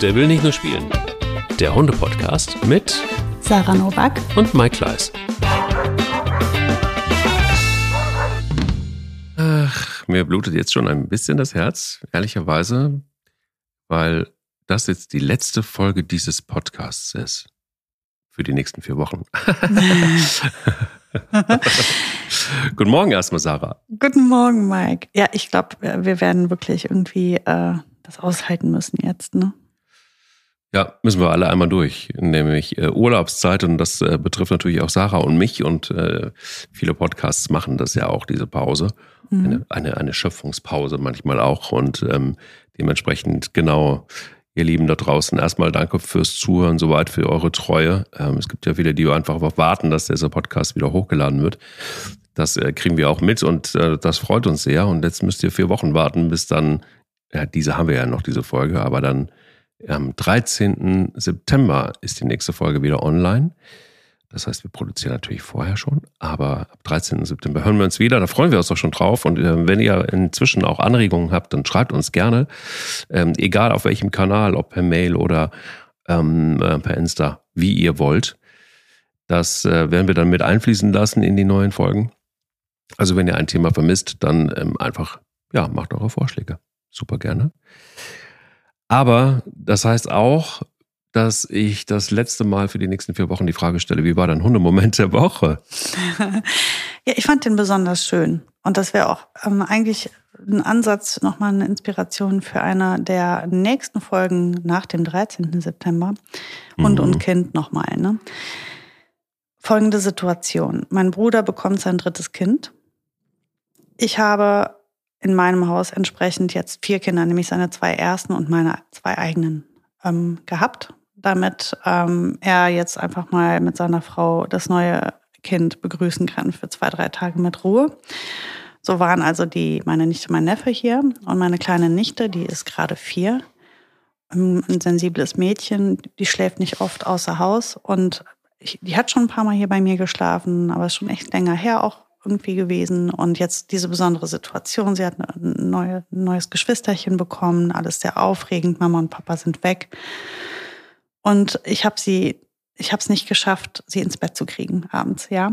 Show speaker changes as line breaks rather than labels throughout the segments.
Der will nicht nur spielen. Der Hunde-Podcast mit
Sarah Novak
und Mike Kleiss. Ach, mir blutet jetzt schon ein bisschen das Herz, ehrlicherweise, weil das jetzt die letzte Folge dieses Podcasts ist. Für die nächsten vier Wochen. Guten Morgen erstmal, Sarah.
Guten Morgen, Mike. Ja, ich glaube, wir werden wirklich irgendwie äh, das aushalten müssen jetzt, ne?
Ja, müssen wir alle einmal durch, nämlich äh, Urlaubszeit und das äh, betrifft natürlich auch Sarah und mich und äh, viele Podcasts machen das ja auch, diese Pause, mhm. eine, eine, eine, Schöpfungspause manchmal auch und ähm, dementsprechend genau, ihr Lieben da draußen, erstmal danke fürs Zuhören, soweit für eure Treue. Ähm, es gibt ja viele, die einfach darauf warten, dass dieser Podcast wieder hochgeladen wird. Das äh, kriegen wir auch mit und äh, das freut uns sehr und jetzt müsst ihr vier Wochen warten, bis dann, ja, diese haben wir ja noch, diese Folge, aber dann am 13. September ist die nächste Folge wieder online. Das heißt, wir produzieren natürlich vorher schon, aber ab 13. September hören wir uns wieder. Da freuen wir uns doch schon drauf. Und äh, wenn ihr inzwischen auch Anregungen habt, dann schreibt uns gerne, ähm, egal auf welchem Kanal, ob per Mail oder ähm, äh, per Insta, wie ihr wollt. Das äh, werden wir dann mit einfließen lassen in die neuen Folgen. Also wenn ihr ein Thema vermisst, dann ähm, einfach, ja, macht eure Vorschläge. Super gerne. Aber das heißt auch, dass ich das letzte Mal für die nächsten vier Wochen die Frage stelle, wie war dein Hundemoment der Woche?
ja, ich fand den besonders schön. Und das wäre auch ähm, eigentlich ein Ansatz, nochmal eine Inspiration für eine der nächsten Folgen nach dem 13. September. Hund mhm. und Kind nochmal. Ne? Folgende Situation. Mein Bruder bekommt sein drittes Kind. Ich habe in meinem Haus entsprechend jetzt vier Kinder, nämlich seine zwei ersten und meine zwei eigenen, ähm, gehabt, damit ähm, er jetzt einfach mal mit seiner Frau das neue Kind begrüßen kann für zwei, drei Tage mit Ruhe. So waren also die, meine Nichte, mein Neffe hier und meine kleine Nichte, die ist gerade vier, ähm, ein sensibles Mädchen, die schläft nicht oft außer Haus und ich, die hat schon ein paar Mal hier bei mir geschlafen, aber ist schon echt länger her auch irgendwie gewesen. Und jetzt diese besondere Situation. Sie hat ein, neue, ein neues Geschwisterchen bekommen, alles sehr aufregend. Mama und Papa sind weg. Und ich habe sie, ich habe es nicht geschafft, sie ins Bett zu kriegen abends, ja.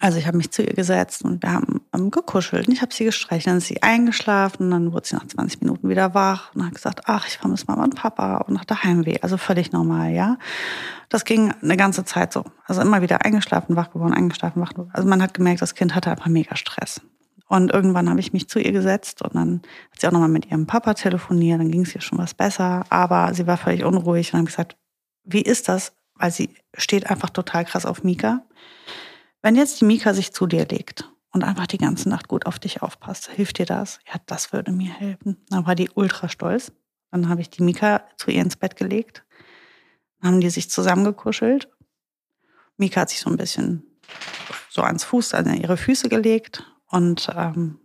Also ich habe mich zu ihr gesetzt und wir haben ähm, gekuschelt. Und ich habe sie gestreichelt. Dann ist sie eingeschlafen. Dann wurde sie nach 20 Minuten wieder wach und hat gesagt, ach, ich vermisse Mama und Papa und der Heimweh. Also völlig normal, ja. Das ging eine ganze Zeit so. Also immer wieder eingeschlafen, wach geworden, eingeschlafen, wach geworden. Also man hat gemerkt, das Kind hatte einfach mega Stress. Und irgendwann habe ich mich zu ihr gesetzt und dann hat sie auch nochmal mit ihrem Papa telefoniert. Dann ging es ihr schon was besser. Aber sie war völlig unruhig und habe gesagt, wie ist das? Weil sie steht einfach total krass auf Mika. Wenn jetzt die Mika sich zu dir legt und einfach die ganze Nacht gut auf dich aufpasst, hilft dir das? Ja, das würde mir helfen. Dann war die ultra stolz. Dann habe ich die Mika zu ihr ins Bett gelegt. Dann haben die sich zusammengekuschelt. Mika hat sich so ein bisschen so ans Fuß, an ihre Füße gelegt. Und ähm,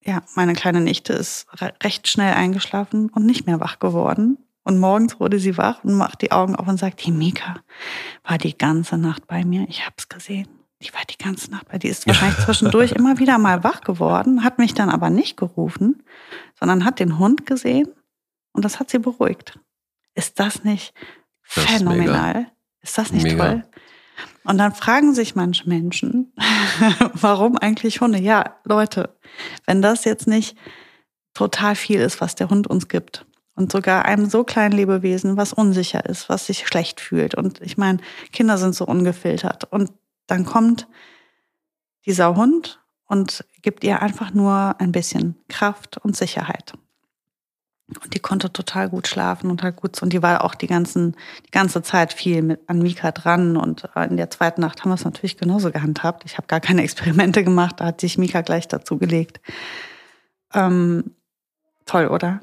ja, meine kleine Nichte ist recht schnell eingeschlafen und nicht mehr wach geworden. Und morgens wurde sie wach und macht die Augen auf und sagt, die Mika war die ganze Nacht bei mir. Ich hab's gesehen. Die war die ganze Nacht bei dir. Ist wahrscheinlich zwischendurch immer wieder mal wach geworden, hat mich dann aber nicht gerufen, sondern hat den Hund gesehen und das hat sie beruhigt. Ist das nicht das phänomenal? Ist, ist, das nicht mega. toll? Und dann fragen sich manche Menschen, warum eigentlich Hunde? Ja, Leute, wenn das jetzt nicht total viel ist, was der Hund uns gibt, und sogar einem so kleinen Lebewesen, was unsicher ist, was sich schlecht fühlt. Und ich meine, Kinder sind so ungefiltert. Und dann kommt dieser Hund und gibt ihr einfach nur ein bisschen Kraft und Sicherheit. Und die konnte total gut schlafen und halt gut und die war auch die ganzen die ganze Zeit viel mit an Mika dran und in der zweiten Nacht haben wir es natürlich genauso gehandhabt. Ich habe gar keine Experimente gemacht, da hat sich Mika gleich dazu gelegt. Ähm, toll, oder?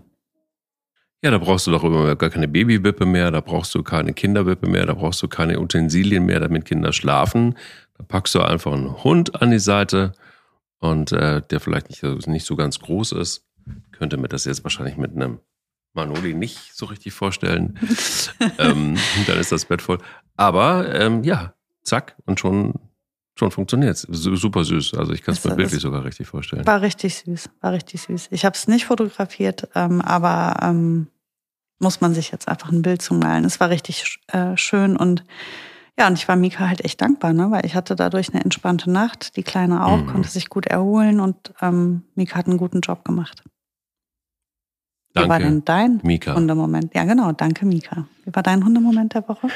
Ja, da brauchst du doch immer gar keine Babywippe mehr, da brauchst du keine Kinderwippe mehr, da brauchst du keine Utensilien mehr, damit Kinder schlafen. Da packst du einfach einen Hund an die Seite und äh, der vielleicht nicht, nicht so ganz groß ist. Könnte mir das jetzt wahrscheinlich mit einem Manoli nicht so richtig vorstellen. ähm, dann ist das Bett voll. Aber ähm, ja, zack, und schon, schon funktioniert es. Super süß. Also ich kann es mir bildlich sogar richtig vorstellen.
War richtig süß, war richtig süß. Ich habe es nicht fotografiert, ähm, aber ähm, muss man sich jetzt einfach ein Bild zumalen. Es war richtig äh, schön und ja, und ich war Mika halt echt dankbar, ne? weil ich hatte dadurch eine entspannte Nacht. Die Kleine auch, mhm. konnte sich gut erholen und ähm, Mika hat einen guten Job gemacht.
Danke,
Wie war denn dein
Mika.
Hundemoment? Ja, genau, danke Mika. Wie war dein Hundemoment der Woche?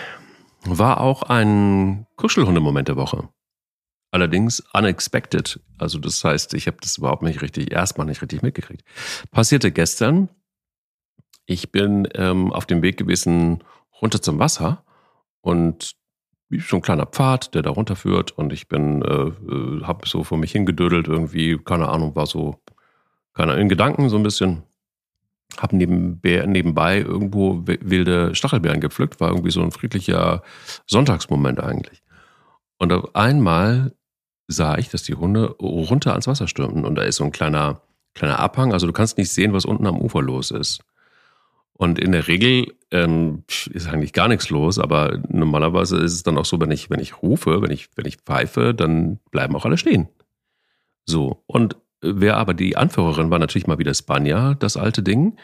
War auch ein Kuschelhundemoment der Woche. Allerdings unexpected. Also das heißt, ich habe das überhaupt nicht richtig, erstmal nicht richtig mitgekriegt. Passierte gestern. Ich bin ähm, auf dem Weg gewesen runter zum Wasser und so ein kleiner Pfad, der da runterführt und ich bin, äh, äh habe so vor mich hingedödelt irgendwie, keine Ahnung, war so, keine in Gedanken so ein bisschen. Hab nebenbei irgendwo wilde Stachelbeeren gepflückt, war irgendwie so ein friedlicher Sonntagsmoment eigentlich. Und auf einmal sah ich, dass die Hunde runter ans Wasser stürmten und da ist so ein kleiner, kleiner Abhang. Also du kannst nicht sehen, was unten am Ufer los ist. Und in der Regel ähm, ist eigentlich gar nichts los, aber normalerweise ist es dann auch so, wenn ich, wenn ich rufe, wenn ich, wenn ich pfeife, dann bleiben auch alle stehen. So. Und wer aber die Anführerin war natürlich mal wieder Spanja, das alte Ding.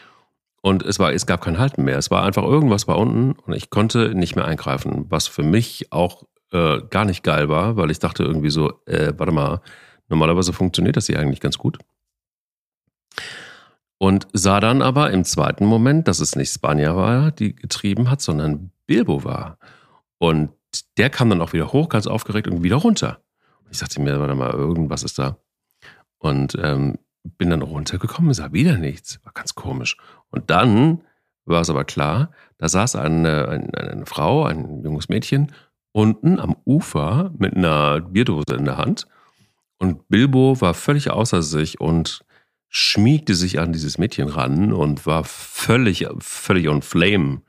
Und es war, es gab kein Halten mehr. Es war einfach irgendwas war unten und ich konnte nicht mehr eingreifen, was für mich auch äh, gar nicht geil war, weil ich dachte irgendwie so, äh, warte mal, normalerweise funktioniert das hier eigentlich ganz gut. Und sah dann aber im zweiten Moment, dass es nicht Spanja war, die getrieben hat, sondern Bilbo war. Und der kam dann auch wieder hoch, ganz aufgeregt und wieder runter. Ich dachte mir, warte mal, irgendwas ist da. Und ähm, bin dann runtergekommen, sah wieder nichts. War ganz komisch. Und dann war es aber klar, da saß eine, eine, eine Frau, ein junges Mädchen unten am Ufer mit einer Bierdose in der Hand. Und Bilbo war völlig außer sich und schmiegte sich an dieses Mädchen ran und war völlig, völlig on flame.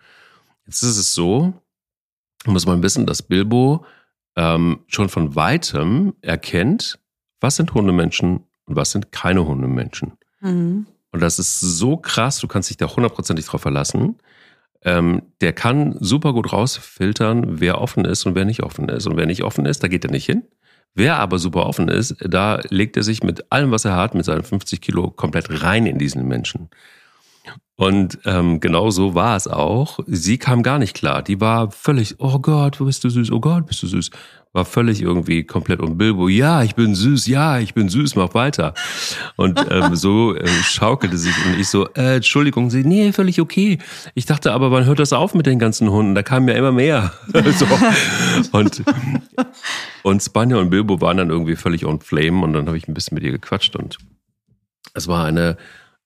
Jetzt ist es so, muss man wissen, dass Bilbo ähm, schon von weitem erkennt, was sind Hundemenschen und was sind keine Hundemenschen. Mhm. Und das ist so krass, du kannst dich da hundertprozentig drauf verlassen ähm, der kann super gut rausfiltern, wer offen ist und wer nicht offen ist. Und wer nicht offen ist, da geht er nicht hin. Wer aber super offen ist, da legt er sich mit allem, was er hat, mit seinen 50 Kilo komplett rein in diesen Menschen. Und ähm, genau so war es auch. Sie kam gar nicht klar. Die war völlig, oh Gott, wo bist du süß? Oh Gott, bist du süß? War völlig irgendwie komplett um Bilbo. Ja, ich bin süß. Ja, ich bin süß. Mach weiter. Und ähm, so äh, schaukelte sich und ich so, äh, Entschuldigung, sie, nee, völlig okay. Ich dachte aber, wann hört das auf mit den ganzen Hunden? Da kamen ja immer mehr. so. Und und Spanja und Bilbo waren dann irgendwie völlig on flame und dann habe ich ein bisschen mit ihr gequatscht und es war eine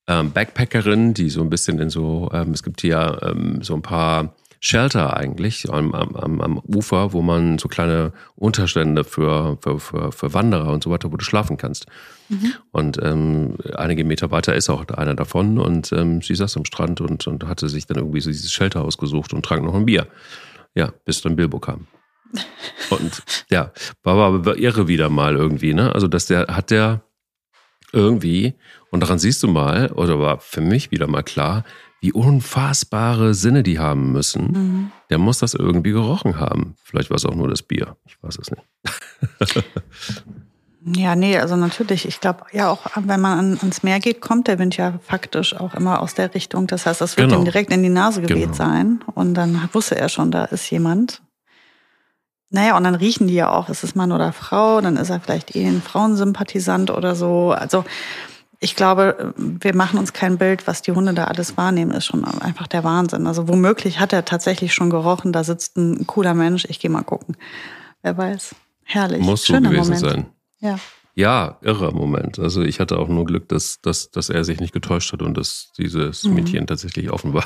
ähm, Backpackerin, die so ein bisschen in so, ähm, es gibt hier ähm, so ein paar Shelter eigentlich am, am, am Ufer, wo man so kleine Unterstände für, für, für, für Wanderer und so weiter, wo du schlafen kannst. Mhm. Und ähm, einige Meter weiter ist auch einer davon und ähm, sie saß am Strand und, und hatte sich dann irgendwie so dieses Shelter ausgesucht und trank noch ein Bier. Ja, bis dann Bilbo kam. Und ja, war aber irre wieder mal irgendwie, ne? Also, dass der, hat der irgendwie und daran siehst du mal, oder war für mich wieder mal klar, wie unfassbare Sinne die haben müssen. Mhm. Der muss das irgendwie gerochen haben. Vielleicht war es auch nur das Bier. Ich weiß es nicht.
ja, nee, also natürlich. Ich glaube, ja, auch wenn man an, ans Meer geht, kommt der Wind ja faktisch auch immer aus der Richtung. Das heißt, das wird genau. ihm direkt in die Nase geweht genau. sein. Und dann wusste er schon, da ist jemand. Naja, und dann riechen die ja auch, ist es Mann oder Frau, dann ist er vielleicht eh ein Frauensympathisant oder so. Also ich glaube, wir machen uns kein Bild, was die Hunde da alles wahrnehmen, ist schon einfach der Wahnsinn. Also womöglich hat er tatsächlich schon gerochen, da sitzt ein cooler Mensch, ich gehe mal gucken. Wer weiß. Herrlich.
Muss so gewesen Moment. sein.
Ja.
Ja, irrer Moment. Also ich hatte auch nur Glück, dass, dass, dass er sich nicht getäuscht hat und dass dieses mhm. Mädchen tatsächlich offen war.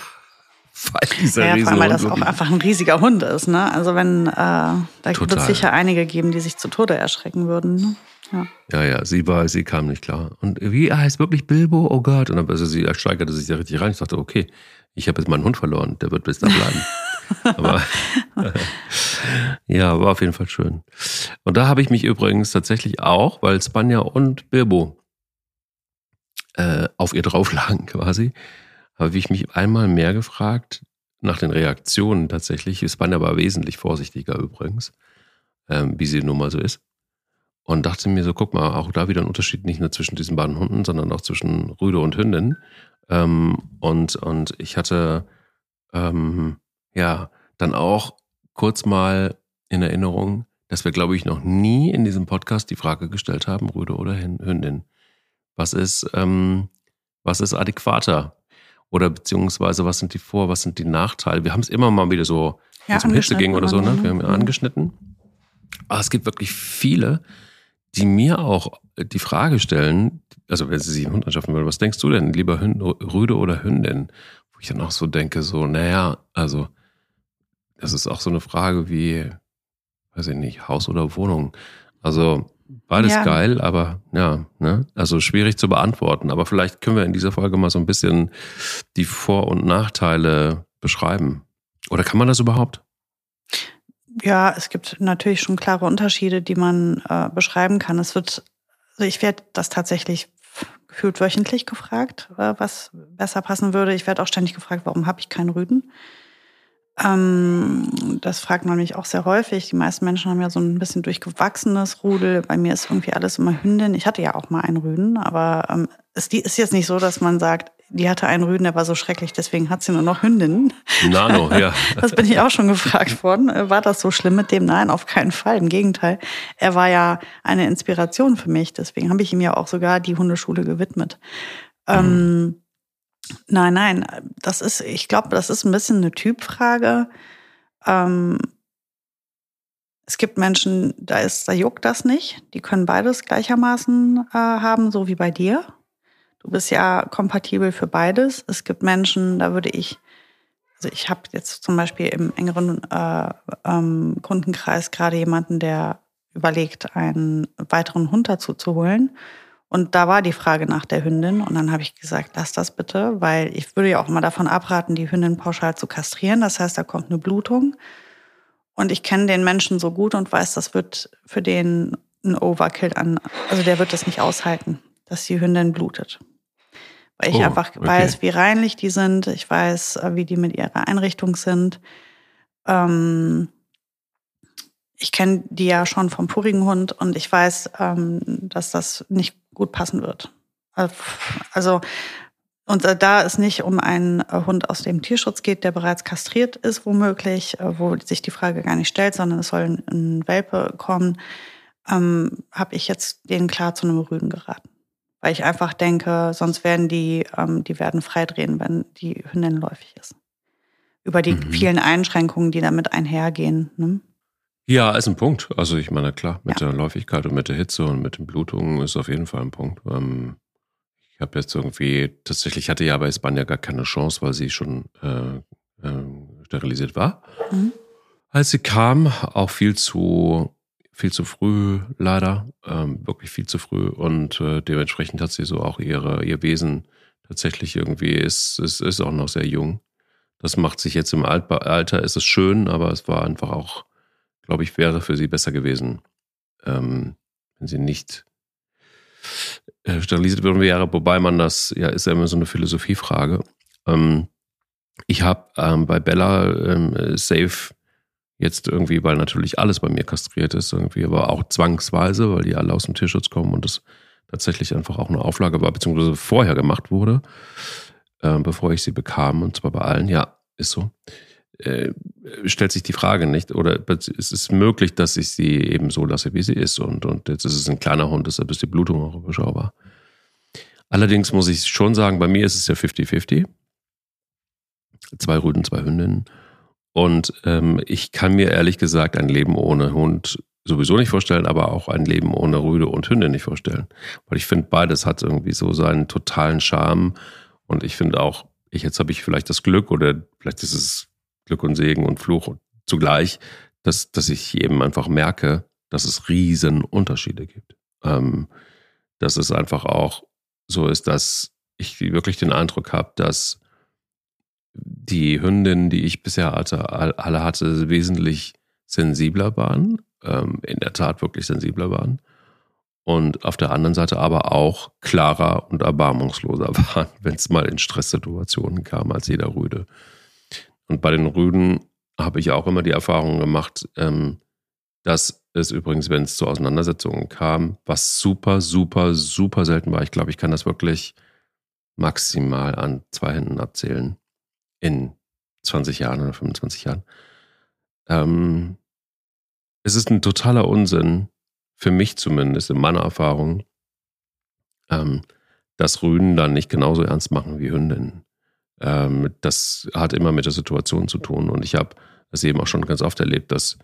Weil dieser ja, allem, weil das auch einfach ein riesiger Hund ist. Ne? Also wenn, äh, da wird es sicher einige geben, die sich zu Tode erschrecken würden. Ne?
Ja. ja, ja, sie war, sie kam nicht klar. Und wie er heißt wirklich Bilbo? Oh Gott. Und dann also sie steigerte sich da richtig rein. Ich dachte, okay, ich habe jetzt meinen Hund verloren, der wird bis da bleiben. Aber ja, war auf jeden Fall schön. Und da habe ich mich übrigens tatsächlich auch, weil Spanja und Bilbo äh, auf ihr drauflagen quasi, habe ich mich einmal mehr gefragt nach den Reaktionen tatsächlich. Spanja war wesentlich vorsichtiger übrigens, ähm, wie sie nun mal so ist und dachte mir so, guck mal, auch da wieder ein Unterschied nicht nur zwischen diesen beiden Hunden, sondern auch zwischen Rüde und Hündin. Ähm, und, und ich hatte ähm, ja, dann auch kurz mal in Erinnerung, dass wir, glaube ich, noch nie in diesem Podcast die Frage gestellt haben, Rüde oder Hündin. Was ist, ähm, was ist adäquater? Oder beziehungsweise was sind die Vor-, was sind die Nachteile? Wir haben es immer mal wieder so, wenn es um Hitze ging oder so, ne? Wir haben ja angeschnitten. Aber es gibt wirklich viele, die mir auch die Frage stellen, also wenn sie sich einen Hund anschaffen wollen, was denkst du denn, lieber Hünd, Rüde oder Hündin? Wo ich dann auch so denke, so, naja, also das ist auch so eine Frage wie, weiß ich nicht, Haus oder Wohnung. Also beides ja. geil, aber ja, ne? Also schwierig zu beantworten. Aber vielleicht können wir in dieser Folge mal so ein bisschen die Vor- und Nachteile beschreiben. Oder kann man das überhaupt?
Ja, es gibt natürlich schon klare Unterschiede, die man äh, beschreiben kann. Es wird, also ich werde das tatsächlich gefühlt wöchentlich gefragt, äh, was besser passen würde. Ich werde auch ständig gefragt, warum habe ich keinen Rüden? Ähm, das fragt man mich auch sehr häufig. Die meisten Menschen haben ja so ein bisschen durchgewachsenes Rudel. Bei mir ist irgendwie alles immer Hündin. Ich hatte ja auch mal einen Rüden, aber ähm, es ist jetzt nicht so, dass man sagt, die hatte einen Rüden, der war so schrecklich, deswegen hat sie nur noch Hündinnen.
Nano, ja.
Das bin ich auch schon gefragt worden. Äh, war das so schlimm mit dem? Nein, auf keinen Fall. Im Gegenteil. Er war ja eine Inspiration für mich. Deswegen habe ich ihm ja auch sogar die Hundeschule gewidmet. Mhm. Ähm, Nein, nein, das ist, ich glaube, das ist ein bisschen eine Typfrage. Ähm, es gibt Menschen, da ist, da juckt das nicht. Die können beides gleichermaßen äh, haben, so wie bei dir. Du bist ja kompatibel für beides. Es gibt Menschen, da würde ich, also ich habe jetzt zum Beispiel im engeren äh, ähm, Kundenkreis gerade jemanden, der überlegt, einen weiteren Hund dazu zu holen. Und da war die Frage nach der Hündin. Und dann habe ich gesagt, lass das bitte, weil ich würde ja auch immer davon abraten, die Hündin pauschal zu kastrieren. Das heißt, da kommt eine Blutung. Und ich kenne den Menschen so gut und weiß, das wird für den ein Overkill an. Also der wird das nicht aushalten, dass die Hündin blutet. Weil ich oh, einfach okay. weiß, wie reinlich die sind. Ich weiß, äh, wie die mit ihrer Einrichtung sind. Ähm, ich kenne die ja schon vom vorigen Hund und ich weiß, ähm, dass das nicht gut passen wird. Also, und da es nicht um einen Hund aus dem Tierschutz geht, der bereits kastriert ist, womöglich, äh, wo sich die Frage gar nicht stellt, sondern es soll ein Welpe kommen, ähm, habe ich jetzt denen klar zu einem Rüden geraten. Weil ich einfach denke, sonst werden die, ähm, die werden freidrehen, wenn die Hündin läufig ist. Über die mhm. vielen Einschränkungen, die damit einhergehen. Ne?
Ja, ist ein Punkt. Also ich meine, klar, mit ja. der Läufigkeit und mit der Hitze und mit den Blutungen ist auf jeden Fall ein Punkt. Ähm, ich habe jetzt irgendwie, tatsächlich hatte ja bei Spanja gar keine Chance, weil sie schon äh, äh, sterilisiert war. Mhm. Als sie kam, auch viel zu, viel zu früh, leider, ähm, wirklich viel zu früh. Und äh, dementsprechend hat sie so auch ihre, ihr Wesen tatsächlich irgendwie, ist, ist, ist auch noch sehr jung. Das macht sich jetzt im Alter, ist es schön, aber es war einfach auch glaube ich, wäre für sie besser gewesen, ähm, wenn sie nicht äh, sterilisiert worden wäre, wobei man das, ja, ist ja immer so eine Philosophiefrage. Ähm, ich habe ähm, bei Bella ähm, safe jetzt irgendwie, weil natürlich alles bei mir kastriert ist, irgendwie, aber auch zwangsweise, weil die alle aus dem Tierschutz kommen und das tatsächlich einfach auch eine Auflage war, beziehungsweise vorher gemacht wurde, äh, bevor ich sie bekam, und zwar bei allen, ja, ist so äh, stellt sich die Frage nicht. Oder es ist möglich, dass ich sie eben so lasse, wie sie ist. Und, und jetzt ist es ein kleiner Hund, deshalb ist die Blutung auch überschaubar. Allerdings muss ich schon sagen, bei mir ist es ja 50-50. Zwei Rüden, zwei Hündinnen. Und ähm, ich kann mir ehrlich gesagt ein Leben ohne Hund sowieso nicht vorstellen, aber auch ein Leben ohne Rüde und Hündin nicht vorstellen. Weil ich finde, beides hat irgendwie so seinen totalen Charme. Und ich finde auch, ich, jetzt habe ich vielleicht das Glück oder vielleicht ist es Glück und Segen und Fluch zugleich, dass, dass ich eben einfach merke, dass es riesen Unterschiede gibt. Ähm, dass es einfach auch so ist, dass ich wirklich den Eindruck habe, dass die Hündinnen, die ich bisher hatte, alle hatte, wesentlich sensibler waren, ähm, in der Tat wirklich sensibler waren. Und auf der anderen Seite aber auch klarer und erbarmungsloser waren, wenn es mal in Stresssituationen kam, als jeder Rüde. Und bei den Rüden habe ich auch immer die Erfahrung gemacht, ähm, dass es übrigens, wenn es zu Auseinandersetzungen kam, was super, super, super selten war. Ich glaube, ich kann das wirklich maximal an zwei Händen abzählen in 20 Jahren oder 25 Jahren. Ähm, es ist ein totaler Unsinn, für mich zumindest, in meiner Erfahrung, ähm, dass Rüden dann nicht genauso ernst machen wie Hündinnen. Ähm, das hat immer mit der Situation zu tun. Und ich habe das eben auch schon ganz oft erlebt, dass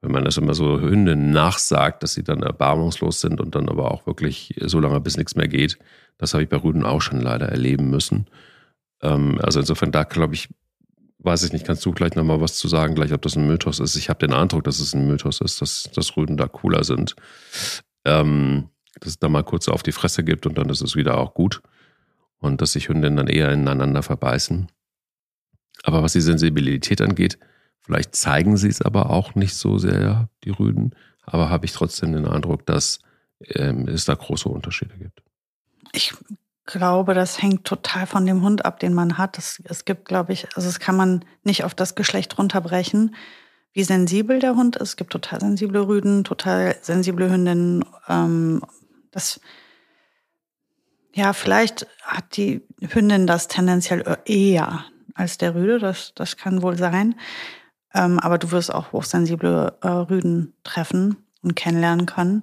wenn man das immer so Hündinnen nachsagt, dass sie dann erbarmungslos sind und dann aber auch wirklich so lange bis nichts mehr geht. Das habe ich bei Rüden auch schon leider erleben müssen. Ähm, also insofern, da glaube ich, weiß ich nicht, kannst du gleich nochmal was zu sagen, gleich ob das ein Mythos ist. Ich habe den Eindruck, dass es ein Mythos ist, dass, dass Rüden da cooler sind. Ähm, dass es da mal kurz auf die Fresse gibt und dann ist es wieder auch gut. Und dass sich Hündinnen dann eher ineinander verbeißen. Aber was die Sensibilität angeht, vielleicht zeigen sie es aber auch nicht so sehr, die Rüden. Aber habe ich trotzdem den Eindruck, dass ähm, es da große Unterschiede gibt.
Ich glaube, das hängt total von dem Hund ab, den man hat. Es, es gibt, glaube ich, also es kann man nicht auf das Geschlecht runterbrechen, wie sensibel der Hund ist. Es gibt total sensible Rüden, total sensible Hündinnen. Ähm, das, ja, vielleicht hat die Hündin das tendenziell eher als der Rüde. Das, das kann wohl sein. Ähm, aber du wirst auch hochsensible äh, Rüden treffen und kennenlernen können.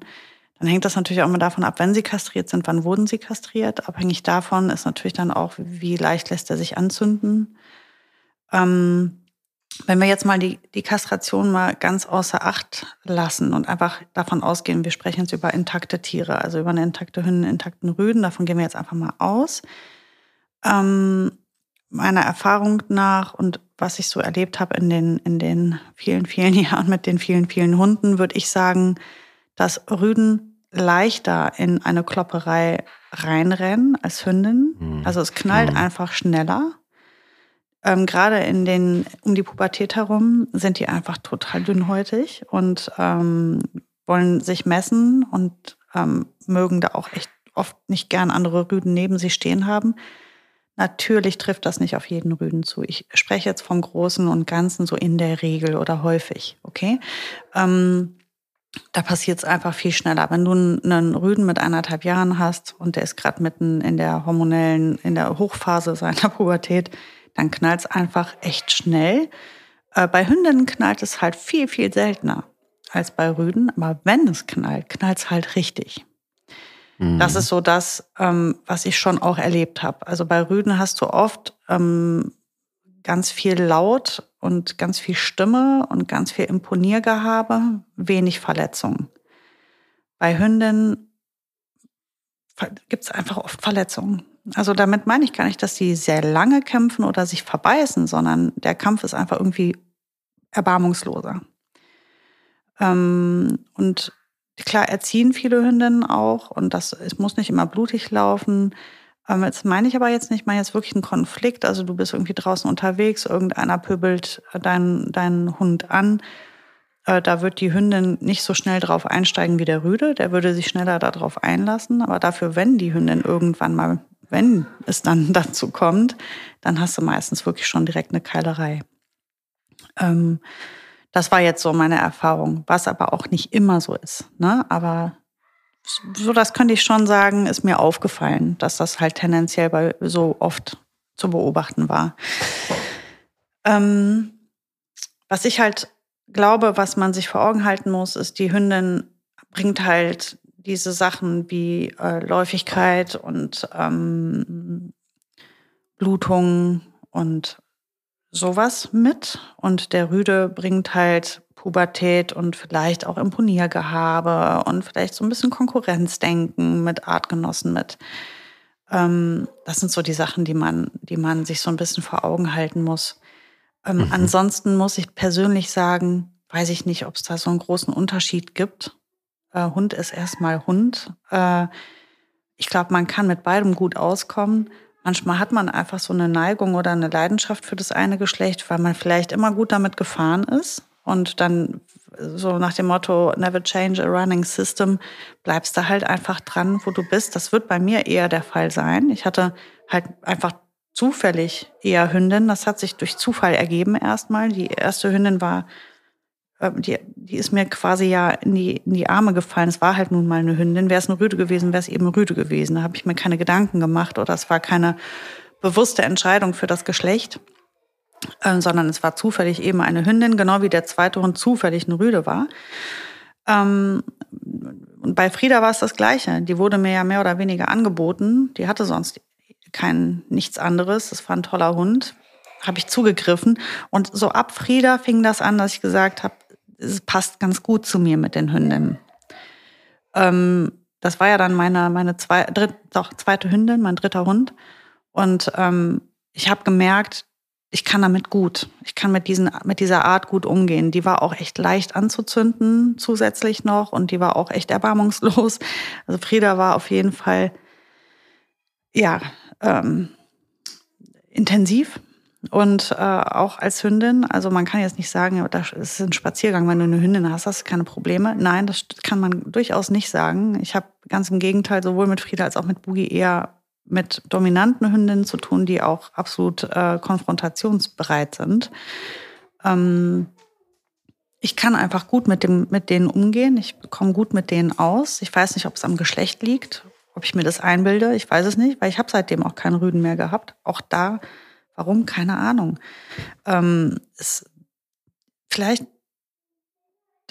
Dann hängt das natürlich auch immer davon ab, wenn sie kastriert sind, wann wurden sie kastriert. Abhängig davon ist natürlich dann auch, wie leicht lässt er sich anzünden. Ähm, wenn wir jetzt mal die, die Kastration mal ganz außer Acht lassen und einfach davon ausgehen, wir sprechen jetzt über intakte Tiere, also über eine intakte Hündin, intakten Rüden, davon gehen wir jetzt einfach mal aus. Ähm, meiner Erfahrung nach und was ich so erlebt habe in den, in den vielen, vielen Jahren mit den vielen, vielen Hunden, würde ich sagen, dass Rüden leichter in eine Klopperei reinrennen als Hündin. Mhm. Also es knallt mhm. einfach schneller. Ähm, Gerade in den, um die Pubertät herum sind die einfach total dünnhäutig und ähm, wollen sich messen und ähm, mögen da auch echt oft nicht gern andere Rüden neben sich stehen haben. Natürlich trifft das nicht auf jeden Rüden zu. Ich spreche jetzt vom Großen und Ganzen so in der Regel oder häufig, okay? Ähm, da passiert es einfach viel schneller. Wenn du einen Rüden mit anderthalb Jahren hast und der ist gerade mitten in der hormonellen, in der Hochphase seiner Pubertät, dann knallt es einfach echt schnell. Äh, bei Hündinnen knallt es halt viel, viel seltener als bei Rüden. Aber wenn es knallt, knallt es halt richtig. Mhm. Das ist so das, ähm, was ich schon auch erlebt habe. Also bei Rüden hast du oft ähm, ganz viel Laut und ganz viel Stimme und ganz viel Imponiergehabe, wenig Verletzungen. Bei Hündinnen gibt es einfach oft Verletzungen. Also damit meine ich gar nicht, dass die sehr lange kämpfen oder sich verbeißen, sondern der Kampf ist einfach irgendwie erbarmungsloser. Ähm, und Klar erziehen viele Hündinnen auch und das, es muss nicht immer blutig laufen. Ähm, jetzt meine ich aber jetzt nicht mal jetzt wirklich einen Konflikt. Also du bist irgendwie draußen unterwegs, irgendeiner pöbelt deinen, deinen Hund an. Äh, da wird die Hündin nicht so schnell drauf einsteigen wie der Rüde. Der würde sich schneller darauf einlassen. Aber dafür, wenn die Hündin irgendwann mal, wenn es dann dazu kommt, dann hast du meistens wirklich schon direkt eine Keilerei. Ähm, das war jetzt so meine Erfahrung, was aber auch nicht immer so ist. Ne? Aber so, das könnte ich schon sagen, ist mir aufgefallen, dass das halt tendenziell bei so oft zu beobachten war. Ähm, was ich halt glaube, was man sich vor Augen halten muss, ist, die Hündin bringt halt diese Sachen wie äh, Läufigkeit und ähm, Blutung und sowas mit. Und der Rüde bringt halt Pubertät und vielleicht auch Imponiergehabe und vielleicht so ein bisschen Konkurrenzdenken mit Artgenossen mit. Ähm, das sind so die Sachen, die man, die man sich so ein bisschen vor Augen halten muss. Ähm, mhm. Ansonsten muss ich persönlich sagen, weiß ich nicht, ob es da so einen großen Unterschied gibt. Äh, Hund ist erstmal Hund. Äh, ich glaube, man kann mit beidem gut auskommen. Manchmal hat man einfach so eine Neigung oder eine Leidenschaft für das eine Geschlecht, weil man vielleicht immer gut damit gefahren ist und dann so nach dem Motto Never change a running system bleibst du halt einfach dran, wo du bist. Das wird bei mir eher der Fall sein. Ich hatte halt einfach zufällig eher Hündin. Das hat sich durch Zufall ergeben erstmal. Die erste Hündin war die, die ist mir quasi ja in die, in die Arme gefallen. Es war halt nun mal eine Hündin. Wäre es eine Rüde gewesen, wäre es eben Rüde gewesen. Da habe ich mir keine Gedanken gemacht oder es war keine bewusste Entscheidung für das Geschlecht. äh, sondern es war zufällig eben eine Hündin, genau wie der zweite Hund zufällig eine Rüde war. Ähm, und bei Frieda war es das Gleiche. Die wurde mir ja mehr oder weniger angeboten. Die hatte sonst kein nichts anderes. Das war ein toller Hund. Habe ich zugegriffen. Und so ab Frieda fing das an, dass ich gesagt habe, es passt ganz gut zu mir mit den Hündinnen. Ähm, das war ja dann meine, meine zwei, dritt, doch, zweite Hündin, mein dritter Hund. Und ähm, ich habe gemerkt, ich kann damit gut. Ich kann mit, diesen, mit dieser Art gut umgehen. Die war auch echt leicht anzuzünden zusätzlich noch und die war auch echt erbarmungslos. Also Frieda war auf jeden Fall, ja, ähm, intensiv und äh, auch als Hündin, also man kann jetzt nicht sagen, das ist ein Spaziergang, wenn du eine Hündin hast, hast du keine Probleme. Nein, das kann man durchaus nicht sagen. Ich habe ganz im Gegenteil sowohl mit Frieda als auch mit Boogie eher mit dominanten Hündinnen zu tun, die auch absolut äh, konfrontationsbereit sind. Ähm, ich kann einfach gut mit, dem, mit denen umgehen. Ich komme gut mit denen aus. Ich weiß nicht, ob es am Geschlecht liegt, ob ich mir das einbilde. Ich weiß es nicht, weil ich habe seitdem auch keinen Rüden mehr gehabt. Auch da Warum? Keine Ahnung. Ähm, ist vielleicht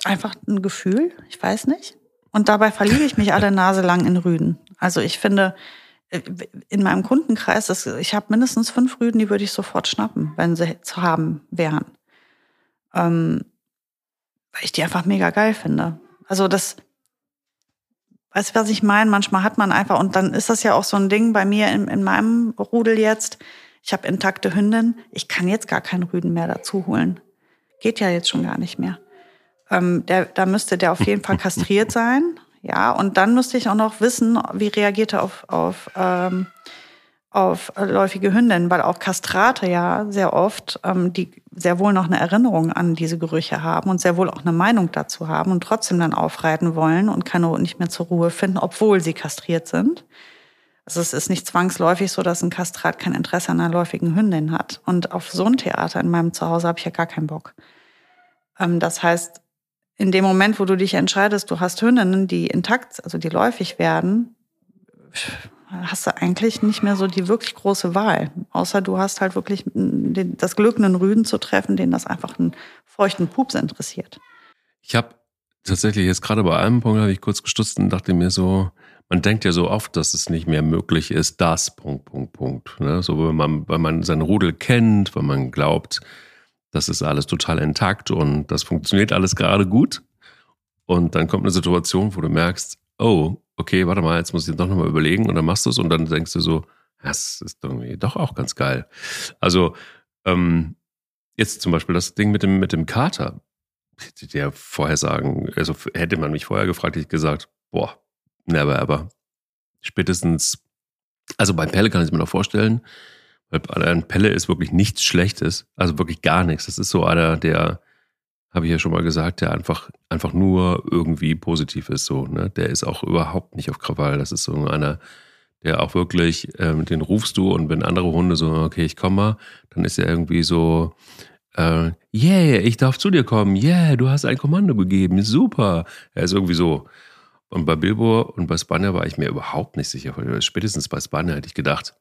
einfach ein Gefühl, ich weiß nicht. Und dabei verliebe ich mich alle Nase lang in Rüden. Also ich finde, äh, in meinem Kundenkreis, das, ich habe mindestens fünf Rüden, die würde ich sofort schnappen, wenn sie zu haben wären. Ähm, weil ich die einfach mega geil finde. Also das, weißt du, was ich meine? Manchmal hat man einfach, und dann ist das ja auch so ein Ding bei mir in, in meinem Rudel jetzt, ich habe intakte Hündin, ich kann jetzt gar keinen Rüden mehr dazu holen. Geht ja jetzt schon gar nicht mehr. Ähm, der, da müsste der auf jeden Fall kastriert sein. Ja, und dann müsste ich auch noch wissen, wie reagiert er auf, auf, ähm, auf läufige Hündinnen, weil auch Kastrate ja sehr oft, ähm, die sehr wohl noch eine Erinnerung an diese Gerüche haben und sehr wohl auch eine Meinung dazu haben und trotzdem dann aufreiten wollen und keine nicht mehr zur Ruhe finden, obwohl sie kastriert sind. Also es ist nicht zwangsläufig so, dass ein Kastrat kein Interesse an einer läufigen Hündin hat. Und auf so ein Theater in meinem Zuhause habe ich ja gar keinen Bock. Ähm, das heißt, in dem Moment, wo du dich entscheidest, du hast Hündinnen, die intakt, also die läufig werden, hast du eigentlich nicht mehr so die wirklich große Wahl. Außer du hast halt wirklich das Glück, einen Rüden zu treffen, den das einfach einen feuchten Pups interessiert.
Ich habe tatsächlich jetzt gerade bei einem Punkt habe ich kurz gestutzt und dachte mir so, man denkt ja so oft, dass es nicht mehr möglich ist, das, Punkt, Punkt, Punkt. Ne? So, wenn man, wenn man seinen Rudel kennt, wenn man glaubt, das ist alles total intakt und das funktioniert alles gerade gut. Und dann kommt eine Situation, wo du merkst, oh, okay, warte mal, jetzt muss ich doch nochmal überlegen und dann machst du es und dann denkst du so, das ist irgendwie doch auch ganz geil. Also, ähm, jetzt zum Beispiel das Ding mit dem, mit dem Kater. Ich dir vorher sagen, also hätte man mich vorher gefragt, hätte ich gesagt, boah, Never ever. Spätestens, also bei Pelle kann ich es mir noch vorstellen, weil ein Pelle ist wirklich nichts Schlechtes, also wirklich gar nichts. Das ist so einer, der, habe ich ja schon mal gesagt, der einfach, einfach nur irgendwie positiv ist. So, ne? Der ist auch überhaupt nicht auf Krawall. Das ist so einer, der auch wirklich, ähm, den rufst du und wenn andere Hunde so, okay, ich komme mal, dann ist er irgendwie so, äh, yeah, ich darf zu dir kommen, yeah, du hast ein Kommando gegeben, super. Er ist irgendwie so, und bei Bilbo und bei Spanier war ich mir überhaupt nicht sicher. Spätestens bei Spanier hätte ich gedacht,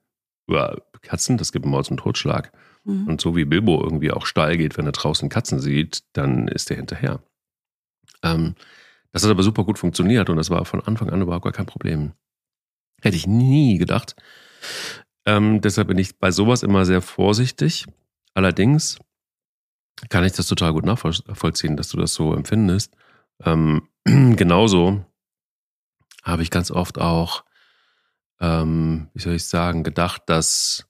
über Katzen, das gibt Mord und Totschlag. Mhm. Und so wie Bilbo irgendwie auch steil geht, wenn er draußen Katzen sieht, dann ist er hinterher. Ähm, das hat aber super gut funktioniert und das war von Anfang an überhaupt gar kein Problem. Hätte ich nie gedacht. Ähm, deshalb bin ich bei sowas immer sehr vorsichtig. Allerdings kann ich das total gut nachvollziehen, dass du das so empfindest. Ähm, genauso habe ich ganz oft auch, ähm, wie soll ich sagen, gedacht, dass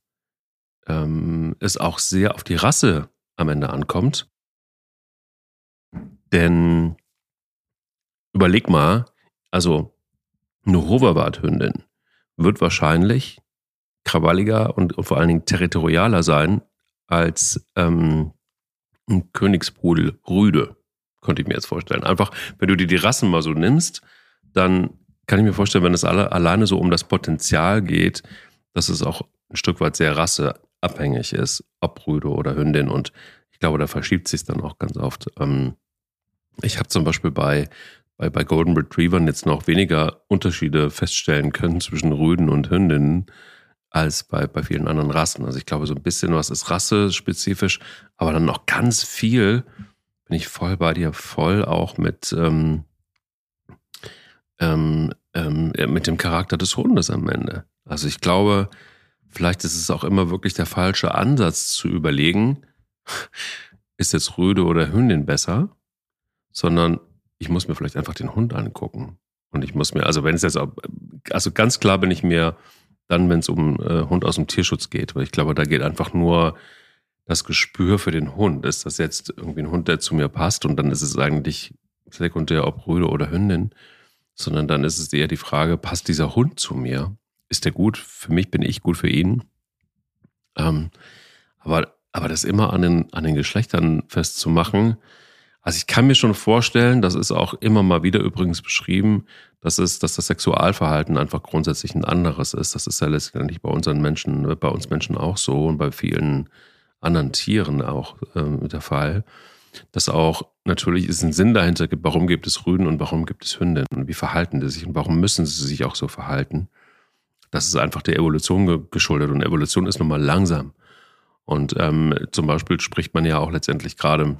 ähm, es auch sehr auf die Rasse am Ende ankommt. Denn überleg mal, also eine Hoverbarthündin wird wahrscheinlich krawalliger und vor allen Dingen territorialer sein als ähm, ein Königspudel Rüde, könnte ich mir jetzt vorstellen. Einfach, wenn du dir die Rassen mal so nimmst, dann kann ich mir vorstellen, wenn es alle, alleine so um das Potenzial geht, dass es auch ein Stück weit sehr rasseabhängig ist, ob Rüde oder Hündin. Und ich glaube, da verschiebt sich dann auch ganz oft. Ähm, ich habe zum Beispiel bei, bei, bei Golden Retrievern jetzt noch weniger Unterschiede feststellen können zwischen Rüden und Hündinnen. als bei, bei vielen anderen Rassen. Also ich glaube, so ein bisschen was ist rassespezifisch, aber dann noch ganz viel bin ich voll bei dir, voll auch mit, ähm, ähm, ähm, mit dem Charakter des Hundes am Ende. Also ich glaube, vielleicht ist es auch immer wirklich der falsche Ansatz zu überlegen, ist jetzt Röde oder Hündin besser, sondern ich muss mir vielleicht einfach den Hund angucken. Und ich muss mir, also wenn es jetzt, auch, also ganz klar bin ich mir dann, wenn es um äh, Hund aus dem Tierschutz geht, weil ich glaube, da geht einfach nur das Gespür für den Hund. Ist das jetzt irgendwie ein Hund, der zu mir passt und dann ist es eigentlich sekundär, ob Rüde oder Hündin, sondern dann ist es eher die Frage, passt dieser Hund zu mir? Ist der gut? Für mich bin ich gut für ihn. Ähm, aber, aber das immer an den, an den Geschlechtern festzumachen, also ich kann mir schon vorstellen, das ist auch immer mal wieder übrigens beschrieben, dass, es, dass das Sexualverhalten einfach grundsätzlich ein anderes ist. Das ist ja letztendlich bei unseren Menschen, bei uns Menschen auch so und bei vielen anderen Tieren auch äh, der Fall. Dass auch natürlich ist ein Sinn dahinter gibt, warum gibt es Rüden und warum gibt es Hündinnen und wie verhalten die sich und warum müssen sie sich auch so verhalten. Das ist einfach der Evolution ge geschuldet und Evolution ist nun mal langsam. Und ähm, zum Beispiel spricht man ja auch letztendlich gerade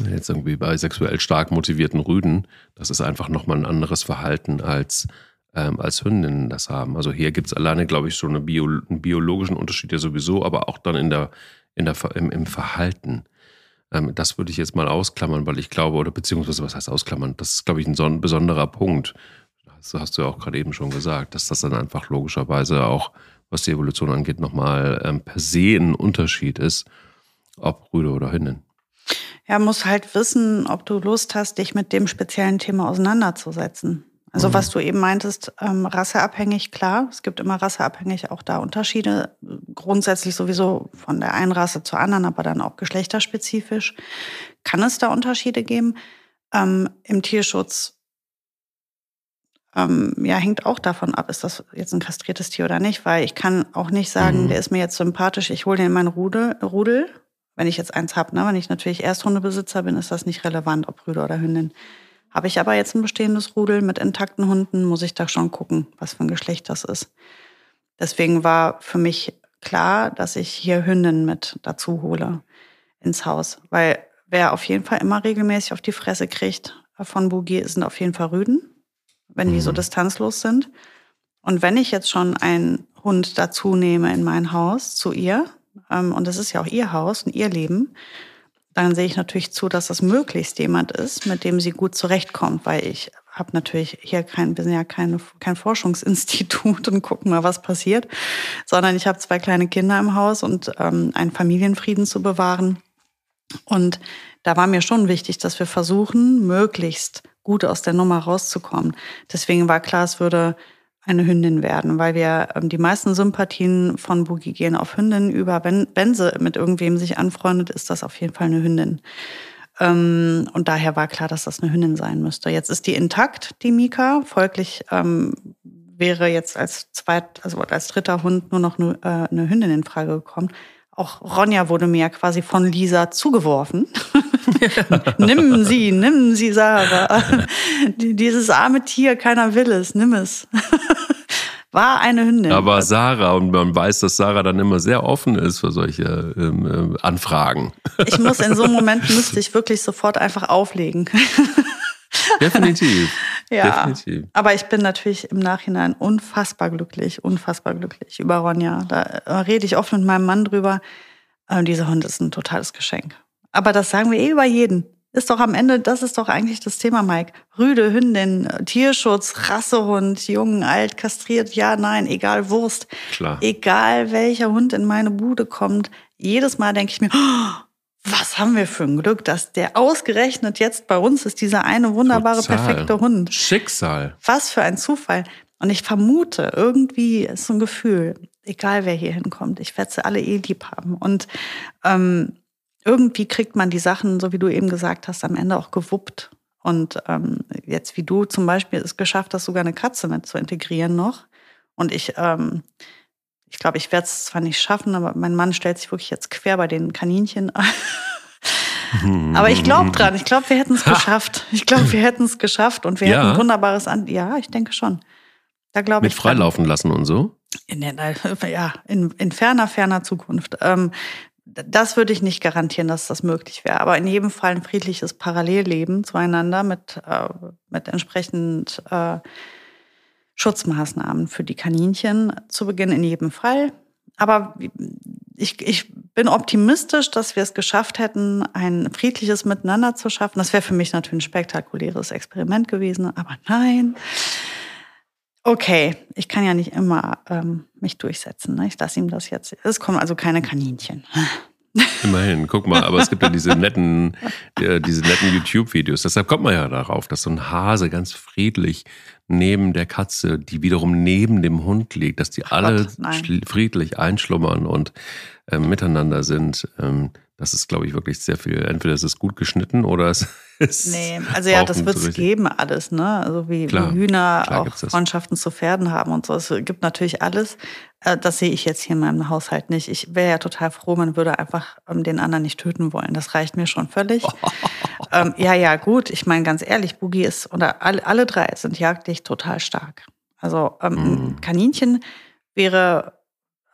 Jetzt irgendwie bei sexuell stark motivierten Rüden, das ist einfach nochmal ein anderes Verhalten als, ähm, als Hündinnen das haben. Also hier gibt es alleine, glaube ich, schon eine Bio, einen biologischen Unterschied ja sowieso, aber auch dann in der, in der, im, im Verhalten. Ähm, das würde ich jetzt mal ausklammern, weil ich glaube, oder beziehungsweise was heißt ausklammern? Das ist, glaube ich, ein, so ein besonderer Punkt. Das hast du ja auch gerade eben schon gesagt, dass das dann einfach logischerweise auch, was die Evolution angeht, nochmal ähm, per se ein Unterschied ist, ob Rüde oder Hündin.
Ja, muss halt wissen, ob du Lust hast, dich mit dem speziellen Thema auseinanderzusetzen. Also mhm. was du eben meintest, ähm, rasseabhängig, klar. Es gibt immer rasseabhängig auch da Unterschiede. Grundsätzlich sowieso von der einen Rasse zur anderen, aber dann auch geschlechterspezifisch. Kann es da Unterschiede geben? Ähm, Im Tierschutz ähm, ja, hängt auch davon ab, ist das jetzt ein kastriertes Tier oder nicht, weil ich kann auch nicht sagen, mhm. der ist mir jetzt sympathisch, ich hole den in meinen Rudel, Rudel wenn ich jetzt eins habe. Ne? Wenn ich natürlich Ersthundebesitzer bin, ist das nicht relevant, ob Rüde oder Hündin. Habe ich aber jetzt ein bestehendes Rudel mit intakten Hunden, muss ich da schon gucken, was für ein Geschlecht das ist. Deswegen war für mich klar, dass ich hier Hündinnen mit dazu hole ins Haus. Weil wer auf jeden Fall immer regelmäßig auf die Fresse kriegt von Bougier, sind auf jeden Fall Rüden, wenn die so mhm. distanzlos sind. Und wenn ich jetzt schon einen Hund dazu nehme in mein Haus zu ihr, ähm, und das ist ja auch ihr Haus und ihr Leben, dann sehe ich natürlich zu, dass das möglichst jemand ist, mit dem sie gut zurechtkommt, weil ich habe natürlich hier kein, wir sind ja keine, kein Forschungsinstitut und gucken mal, was passiert, sondern ich habe zwei kleine Kinder im Haus und ähm, einen Familienfrieden zu bewahren. Und da war mir schon wichtig, dass wir versuchen, möglichst gut aus der Nummer rauszukommen. Deswegen war klar, es würde eine Hündin werden, weil wir ähm, die meisten Sympathien von Boogie gehen auf Hündin über. Wenn, wenn sie mit irgendwem sich anfreundet, ist das auf jeden Fall eine Hündin. Ähm, und daher war klar, dass das eine Hündin sein müsste. Jetzt ist die intakt, die Mika. Folglich ähm, wäre jetzt als zweit, also als dritter Hund nur noch eine, äh, eine Hündin in Frage gekommen. Auch Ronja wurde mir ja quasi von Lisa zugeworfen. nimm sie, nimm sie, Sarah. Dieses arme Tier, keiner will es, nimm es. War eine Hündin.
Aber Sarah, und man weiß, dass Sarah dann immer sehr offen ist für solche ähm, äh, Anfragen.
Ich muss in so einem Moment, müsste ich wirklich sofort einfach auflegen.
Definitiv.
ja. Definitiv. Aber ich bin natürlich im Nachhinein unfassbar glücklich, unfassbar glücklich über Ronja. Da äh, rede ich oft mit meinem Mann drüber. Äh, dieser Hund ist ein totales Geschenk. Aber das sagen wir eh über jeden. Ist doch am Ende, das ist doch eigentlich das Thema, Mike. Rüde, Hündin, Tierschutz, Rassehund, jung, alt, kastriert, ja, nein, egal, Wurst.
Klar.
Egal welcher Hund in meine Bude kommt, jedes Mal denke ich mir, oh, was haben wir für ein Glück, dass der ausgerechnet jetzt bei uns ist, dieser eine wunderbare, Total. perfekte Hund.
Schicksal.
Was für ein Zufall. Und ich vermute, irgendwie ist so ein Gefühl, egal wer hier hinkommt, ich werde sie alle eh lieb haben. Und ähm, irgendwie kriegt man die Sachen, so wie du eben gesagt hast, am Ende auch gewuppt. Und ähm, jetzt wie du zum Beispiel es geschafft hast, sogar eine Katze mit zu integrieren noch. Und ich, ähm, ich glaube, ich werde es zwar nicht schaffen, aber mein Mann stellt sich wirklich jetzt quer bei den Kaninchen. aber ich glaube dran. Ich glaube, wir hätten es geschafft. Ich glaube, wir hätten es geschafft und wir ja. hätten ein wunderbares An. Ja, ich denke schon.
Da glaube ich. Mit freilaufen lassen und so?
In, der, ja, in, in ferner, ferner Zukunft. Ähm, das würde ich nicht garantieren, dass das möglich wäre. Aber in jedem Fall ein friedliches Parallelleben zueinander mit, äh, mit entsprechend äh, Schutzmaßnahmen für die Kaninchen zu Beginn in jedem Fall. Aber ich, ich bin optimistisch, dass wir es geschafft hätten, ein friedliches Miteinander zu schaffen. Das wäre für mich natürlich ein spektakuläres Experiment gewesen, aber nein. Okay, ich kann ja nicht immer ähm, mich durchsetzen. Ne? Ich lasse ihm das jetzt. Es kommen also keine Kaninchen.
Immerhin, guck mal, aber es gibt ja diese netten, äh, diese netten YouTube-Videos. Deshalb kommt man ja darauf, dass so ein Hase ganz friedlich neben der Katze, die wiederum neben dem Hund liegt, dass die alle Gott, friedlich einschlummern und äh, miteinander sind. Ähm, das ist, glaube ich, wirklich sehr viel. Entweder ist es gut geschnitten oder es ist.
Nee, also ja, das wird es geben, alles, ne? Also wie, klar, Hühner auch Freundschaften zu Pferden haben und so. Es gibt natürlich alles. Äh, das sehe ich jetzt hier in meinem Haushalt nicht. Ich wäre ja total froh, man würde einfach ähm, den anderen nicht töten wollen. Das reicht mir schon völlig. ähm, ja, ja, gut. Ich meine, ganz ehrlich, Boogie ist, oder alle, alle drei sind jagdlich total stark. Also ähm, mm. Kaninchen wäre,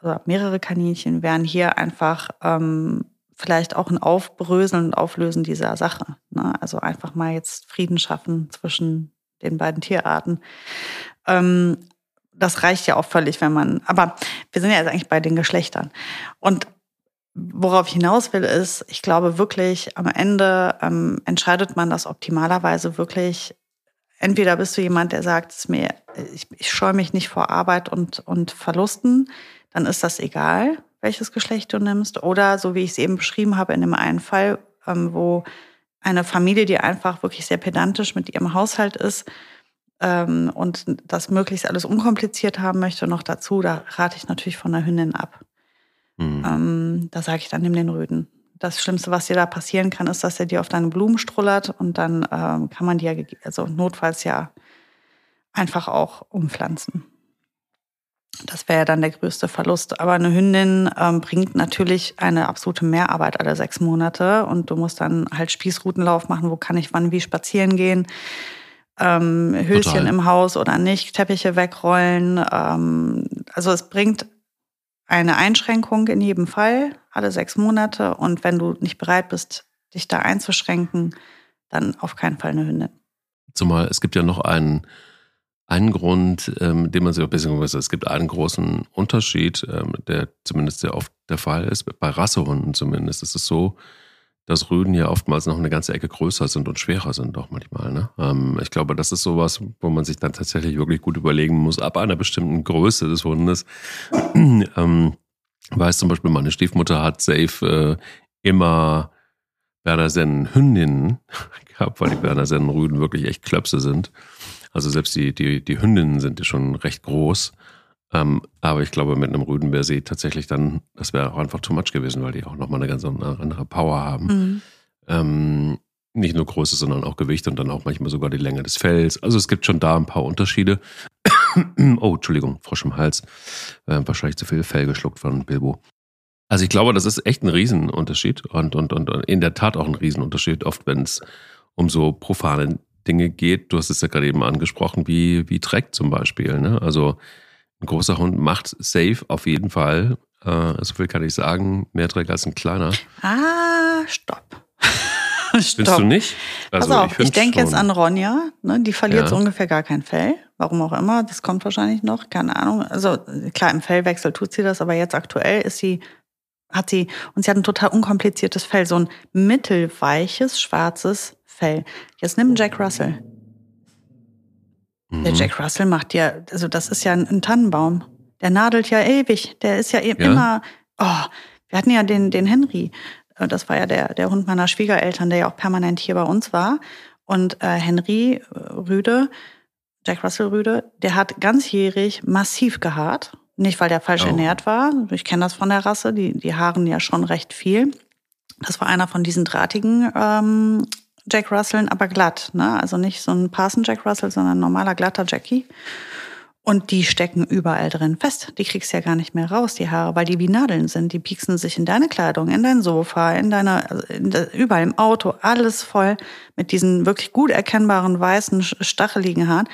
also mehrere Kaninchen wären hier einfach ähm, vielleicht auch ein Aufbröseln und Auflösen dieser Sache. Ne? Also einfach mal jetzt Frieden schaffen zwischen den beiden Tierarten. Ähm, das reicht ja auch völlig, wenn man, aber wir sind ja jetzt eigentlich bei den Geschlechtern. Und worauf ich hinaus will, ist, ich glaube wirklich, am Ende ähm, entscheidet man das optimalerweise wirklich. Entweder bist du jemand, der sagt, es mir, ich, ich scheue mich nicht vor Arbeit und, und Verlusten, dann ist das egal welches Geschlecht du nimmst. Oder so wie ich es eben beschrieben habe, in dem einen Fall, ähm, wo eine Familie, die einfach wirklich sehr pedantisch mit ihrem Haushalt ist ähm, und das möglichst alles unkompliziert haben möchte, noch dazu, da rate ich natürlich von der Hündin ab. Mhm. Ähm, da sage ich dann, nimm den Rüden. Das Schlimmste, was dir da passieren kann, ist, dass er dir auf deine Blumen strullert und dann ähm, kann man die ja, also notfalls ja einfach auch umpflanzen. Das wäre ja dann der größte Verlust. Aber eine Hündin ähm, bringt natürlich eine absolute Mehrarbeit alle sechs Monate und du musst dann halt Spießrutenlauf machen, wo kann ich wann wie spazieren gehen, ähm, Höschen Total. im Haus oder nicht, Teppiche wegrollen. Ähm, also es bringt eine Einschränkung in jedem Fall alle sechs Monate und wenn du nicht bereit bist, dich da einzuschränken, dann auf keinen Fall eine Hündin.
Zumal es gibt ja noch einen einen Grund, ähm, den man sich auch beziehungsweise es gibt einen großen Unterschied, ähm, der zumindest sehr oft der Fall ist, bei Rassehunden zumindest, ist es so, dass Rüden ja oftmals noch eine ganze Ecke größer sind und schwerer sind auch manchmal. Ne? Ähm, ich glaube, das ist sowas, wo man sich dann tatsächlich wirklich gut überlegen muss, ab einer bestimmten Größe des Hundes. ähm, weiß zum Beispiel, meine Stiefmutter hat safe äh, immer Berner Sennen Hündinnen gehabt, weil die Berner Sennen Rüden wirklich echt Klöpse sind. Also selbst die, die, die Hündinnen sind ja schon recht groß. Ähm, aber ich glaube, mit einem Rüden wäre sie tatsächlich dann, das wäre auch einfach too much gewesen, weil die auch nochmal eine ganz andere Power haben. Mhm. Ähm, nicht nur Größe, sondern auch Gewicht und dann auch manchmal sogar die Länge des Fells. Also es gibt schon da ein paar Unterschiede. oh, Entschuldigung, Frosch im Hals. Äh, wahrscheinlich zu viel Fell geschluckt von Bilbo. Also ich glaube, das ist echt ein Riesenunterschied und, und, und in der Tat auch ein Riesenunterschied, oft wenn es um so profane Dinge geht. Du hast es ja gerade eben angesprochen, wie, wie Dreck zum Beispiel. Ne? Also ein großer Hund macht safe auf jeden Fall. Äh, so viel kann ich sagen. Mehr Dreck als ein kleiner.
Ah, stopp.
Findest du nicht?
Also, Pass auf, ich, ich denke jetzt an Ronja. Ne? Die verliert ja. so ungefähr gar kein Fell. Warum auch immer. Das kommt wahrscheinlich noch. Keine Ahnung. Also klar, im Fellwechsel tut sie das, aber jetzt aktuell ist sie hat sie, und sie hat ein total unkompliziertes Fell, so ein mittelweiches, schwarzes Fell. Jetzt nimm Jack Russell. Mhm. Der Jack Russell macht ja, also das ist ja ein, ein, Tannenbaum. Der nadelt ja ewig. Der ist ja, e- ja. immer, oh, wir hatten ja den, den Henry. Äh, das war ja der, der Hund meiner Schwiegereltern, der ja auch permanent hier bei uns war. Und äh, Henry äh, Rüde, Jack Russell Rüde, der hat ganzjährig massiv gehaart. Nicht, weil der falsch oh. ernährt war. Ich kenne das von der Rasse. Die, die haaren ja schon recht viel. Das war einer von diesen drahtigen ähm, Jack Russell, aber glatt. Ne? Also nicht so ein Parson Jack Russell, sondern ein normaler glatter Jackie. Und die stecken überall drin fest. Die kriegst du ja gar nicht mehr raus, die Haare, weil die wie Nadeln sind. Die pieksen sich in deine Kleidung, in dein Sofa, in deine, also in de, überall im Auto, alles voll mit diesen wirklich gut erkennbaren weißen, stacheligen Haaren.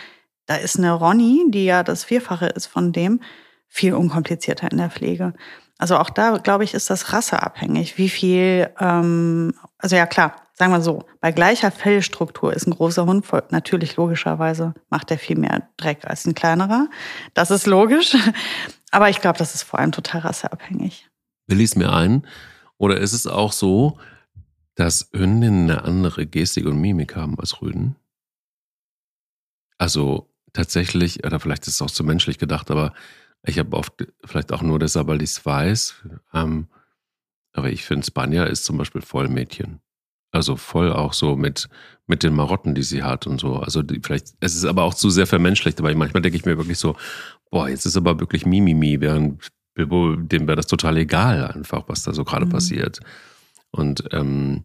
Da ist eine Ronny, die ja das Vierfache ist von dem, viel unkomplizierter in der Pflege. Also auch da, glaube ich, ist das rasseabhängig. Wie viel, ähm, also ja klar, sagen wir so, bei gleicher Fellstruktur ist ein großer Hund natürlich logischerweise macht er viel mehr Dreck als ein kleinerer. Das ist logisch. Aber ich glaube, das ist vor allem total rasseabhängig.
Will mir ein? Oder ist es auch so, dass Hündinnen eine andere Gestik und Mimik haben als Rüden? Also tatsächlich, oder vielleicht ist es auch zu menschlich gedacht, aber ich habe oft, vielleicht auch nur deshalb, weil ich es weiß, ähm, aber ich finde, Spanier ist zum Beispiel voll Mädchen. Also voll auch so mit, mit den Marotten, die sie hat und so. Also die, vielleicht, es ist aber auch zu sehr vermenschlicht, aber manchmal denke ich mir wirklich so, boah, jetzt ist aber wirklich Mimimi, während Bilbo, dem wäre das total egal, einfach, was da so gerade mhm. passiert. Und ähm,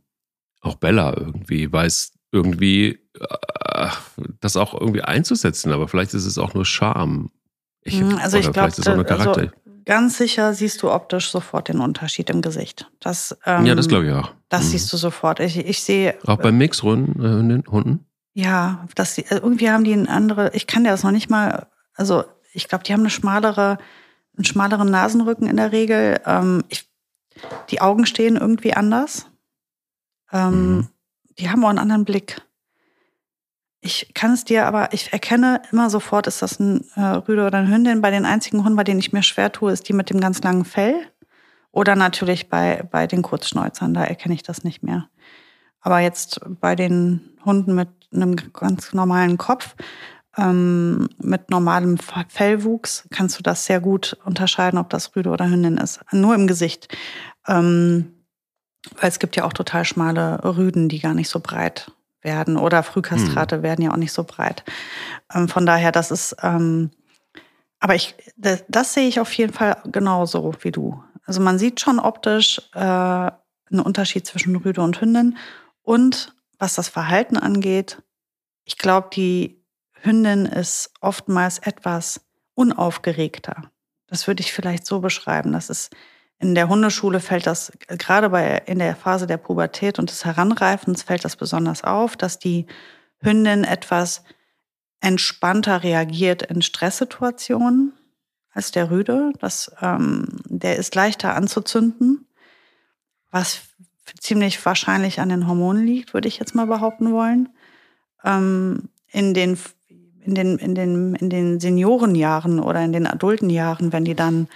auch Bella irgendwie weiß irgendwie äh, das auch irgendwie einzusetzen, aber vielleicht ist es auch nur Charme.
Ich, mhm, also ich glaube, also ganz sicher siehst du optisch sofort den Unterschied im Gesicht. Das,
ähm, ja, das glaube ich auch.
Das mhm. siehst du sofort. Ich, ich sehe.
Auch bei Mixhunden? Äh,
ja, das, irgendwie haben die eine andere, ich kann dir das noch nicht mal, also ich glaube, die haben eine schmalere, einen schmaleren Nasenrücken in der Regel. Ähm, ich, die Augen stehen irgendwie anders. Ähm, mhm. Die haben auch einen anderen Blick. Ich kann es dir aber, ich erkenne immer sofort, ist das ein äh, Rüde oder eine Hündin. Bei den einzigen Hunden, bei denen ich mir schwer tue, ist die mit dem ganz langen Fell. Oder natürlich bei, bei den Kurzschnäuzern, da erkenne ich das nicht mehr. Aber jetzt bei den Hunden mit einem ganz normalen Kopf, ähm, mit normalem Fellwuchs, kannst du das sehr gut unterscheiden, ob das Rüde oder Hündin ist. Nur im Gesicht. Ähm, weil es gibt ja auch total schmale Rüden, die gar nicht so breit werden. Oder Frühkastrate hm. werden ja auch nicht so breit. Ähm, von daher, das ist, ähm, aber ich, das, das, sehe ich auf jeden Fall genauso wie du. Also man sieht schon optisch äh, einen Unterschied zwischen Rüde und Hündin. Und was das Verhalten angeht, ich glaube, die Hündin ist oftmals etwas unaufgeregter. Das würde ich vielleicht so beschreiben. Das ist in der Hundeschule fällt das gerade bei in der Phase der Pubertät und des Heranreifens fällt das besonders auf, dass die Hündin etwas entspannter reagiert in Stresssituationen als der Rüde. Das, ähm, der ist leichter anzuzünden, was ziemlich wahrscheinlich an den Hormonen liegt, würde ich jetzt mal behaupten wollen. Ähm, in den in den, in den, in den Seniorenjahren oder in den adulten Jahren, wenn die dann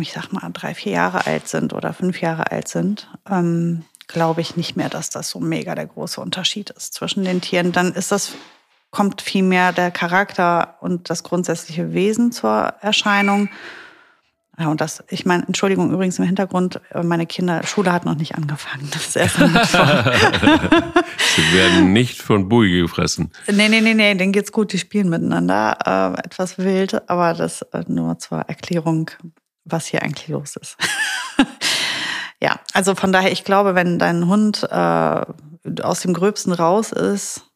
ich sag mal, drei, vier Jahre alt sind oder fünf Jahre alt sind, ähm, glaube ich nicht mehr, dass das so mega der große Unterschied ist zwischen den Tieren. Dann ist das, kommt vielmehr der Charakter und das grundsätzliche Wesen zur Erscheinung. Ja, und das, ich meine, Entschuldigung übrigens im Hintergrund, äh, meine Kinder, Schule hat noch nicht angefangen. Das ist erst
Sie werden nicht von Bui gefressen.
Nee, nee, nee, nee, denen geht's gut, die spielen miteinander. Äh, etwas wild, aber das äh, nur zur Erklärung, was hier eigentlich los ist. ja, also von daher, ich glaube, wenn dein Hund äh, aus dem Gröbsten raus ist,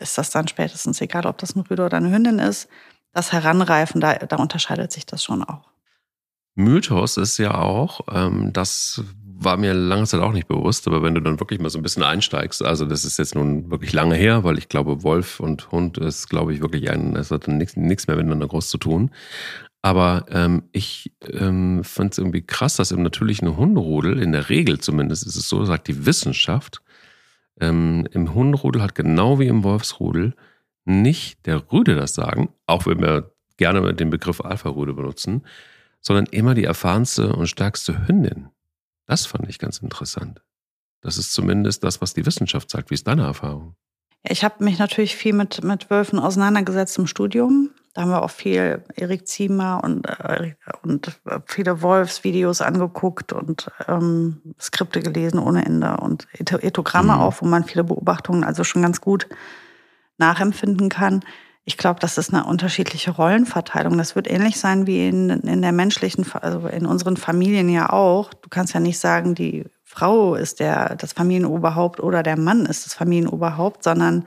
ist das dann spätestens egal, ob das ein Rüde oder eine Hündin ist. Das Heranreifen, da, da unterscheidet sich das schon auch.
Mythos ist ja auch, ähm, das war mir lange Zeit auch nicht bewusst, aber wenn du dann wirklich mal so ein bisschen einsteigst, also das ist jetzt nun wirklich lange her, weil ich glaube, Wolf und Hund ist, glaube ich, wirklich ein, es hat nichts mehr miteinander groß zu tun. Aber ähm, ich ähm, fand es irgendwie krass, dass im natürlichen Hunderudel, in der Regel zumindest ist es so, sagt die Wissenschaft, ähm, im Hunderudel hat genau wie im Wolfsrudel nicht der Rüde das Sagen, auch wenn wir gerne den Begriff Alpha-Rüde benutzen, sondern immer die erfahrenste und stärkste Hündin. Das fand ich ganz interessant. Das ist zumindest das, was die Wissenschaft sagt. Wie ist deine Erfahrung?
Ich habe mich natürlich viel mit, mit Wölfen auseinandergesetzt im Studium. Da haben wir auch viel Erik Ziemer und, äh, und viele Wolfsvideos angeguckt und ähm, Skripte gelesen ohne Ende und Ethogramme mhm. auch, wo man viele Beobachtungen also schon ganz gut nachempfinden kann. Ich glaube, das ist eine unterschiedliche Rollenverteilung. Das wird ähnlich sein wie in, in der menschlichen, also in unseren Familien ja auch. Du kannst ja nicht sagen, die Frau ist der, das Familienoberhaupt oder der Mann ist das Familienoberhaupt, sondern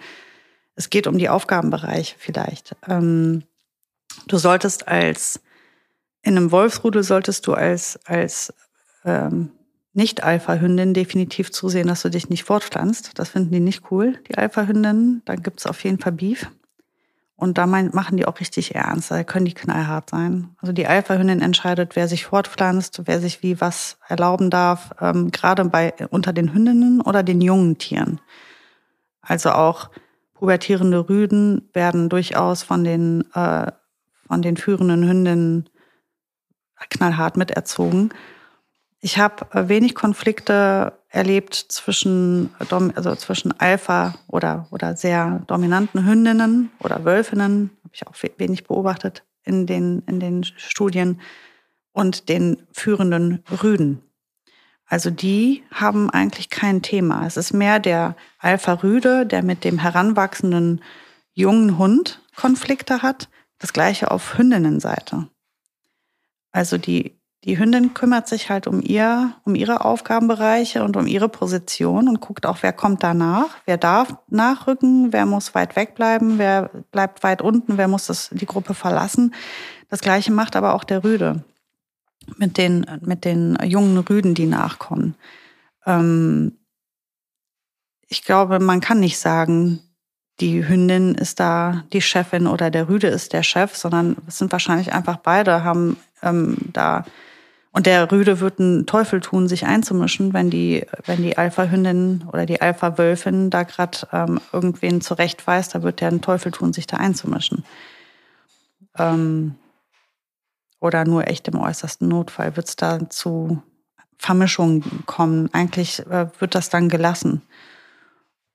es geht um die Aufgabenbereiche vielleicht. Ähm, Du solltest als, in einem Wolfsrudel solltest du als, als ähm, Nicht-Alpha-Hündin definitiv zusehen, dass du dich nicht fortpflanzt. Das finden die nicht cool, die Alpha-Hündinnen. Dann gibt es auf jeden Fall Beef. Und da machen die auch richtig ernst. Da können die knallhart sein. Also die Alpha-Hündin entscheidet, wer sich fortpflanzt, wer sich wie was erlauben darf, ähm, gerade bei unter den Hündinnen oder den jungen Tieren. Also auch pubertierende Rüden werden durchaus von den, äh, von den führenden Hündinnen knallhart miterzogen. Ich habe wenig Konflikte erlebt zwischen, also zwischen Alpha oder, oder sehr dominanten Hündinnen oder Wölfinnen, habe ich auch wenig beobachtet in den, in den Studien, und den führenden Rüden. Also die haben eigentlich kein Thema. Es ist mehr der Alpha-Rüde, der mit dem heranwachsenden jungen Hund Konflikte hat. Das gleiche auf Hündinnenseite. Also die die Hündin kümmert sich halt um ihr, um ihre Aufgabenbereiche und um ihre Position und guckt auch, wer kommt danach, wer darf nachrücken, wer muss weit wegbleiben, wer bleibt weit unten, wer muss das, die Gruppe verlassen. Das Gleiche macht aber auch der Rüde mit den, mit den jungen Rüden, die nachkommen. Ähm, ich glaube, man kann nicht sagen, die Hündin ist da die Chefin oder der Rüde ist der Chef, sondern es sind wahrscheinlich einfach beide, haben ähm, da und der Rüde wird einen Teufel tun, sich einzumischen, wenn die, wenn die Alpha-Hündin oder die Alpha-Wölfin da gerade ähm, irgendwen zurechtweist, da wird der einen Teufel tun, sich da einzumischen. Ähm, oder nur echt im äußersten Notfall wird es da zu Vermischungen kommen. Eigentlich äh, wird das dann gelassen.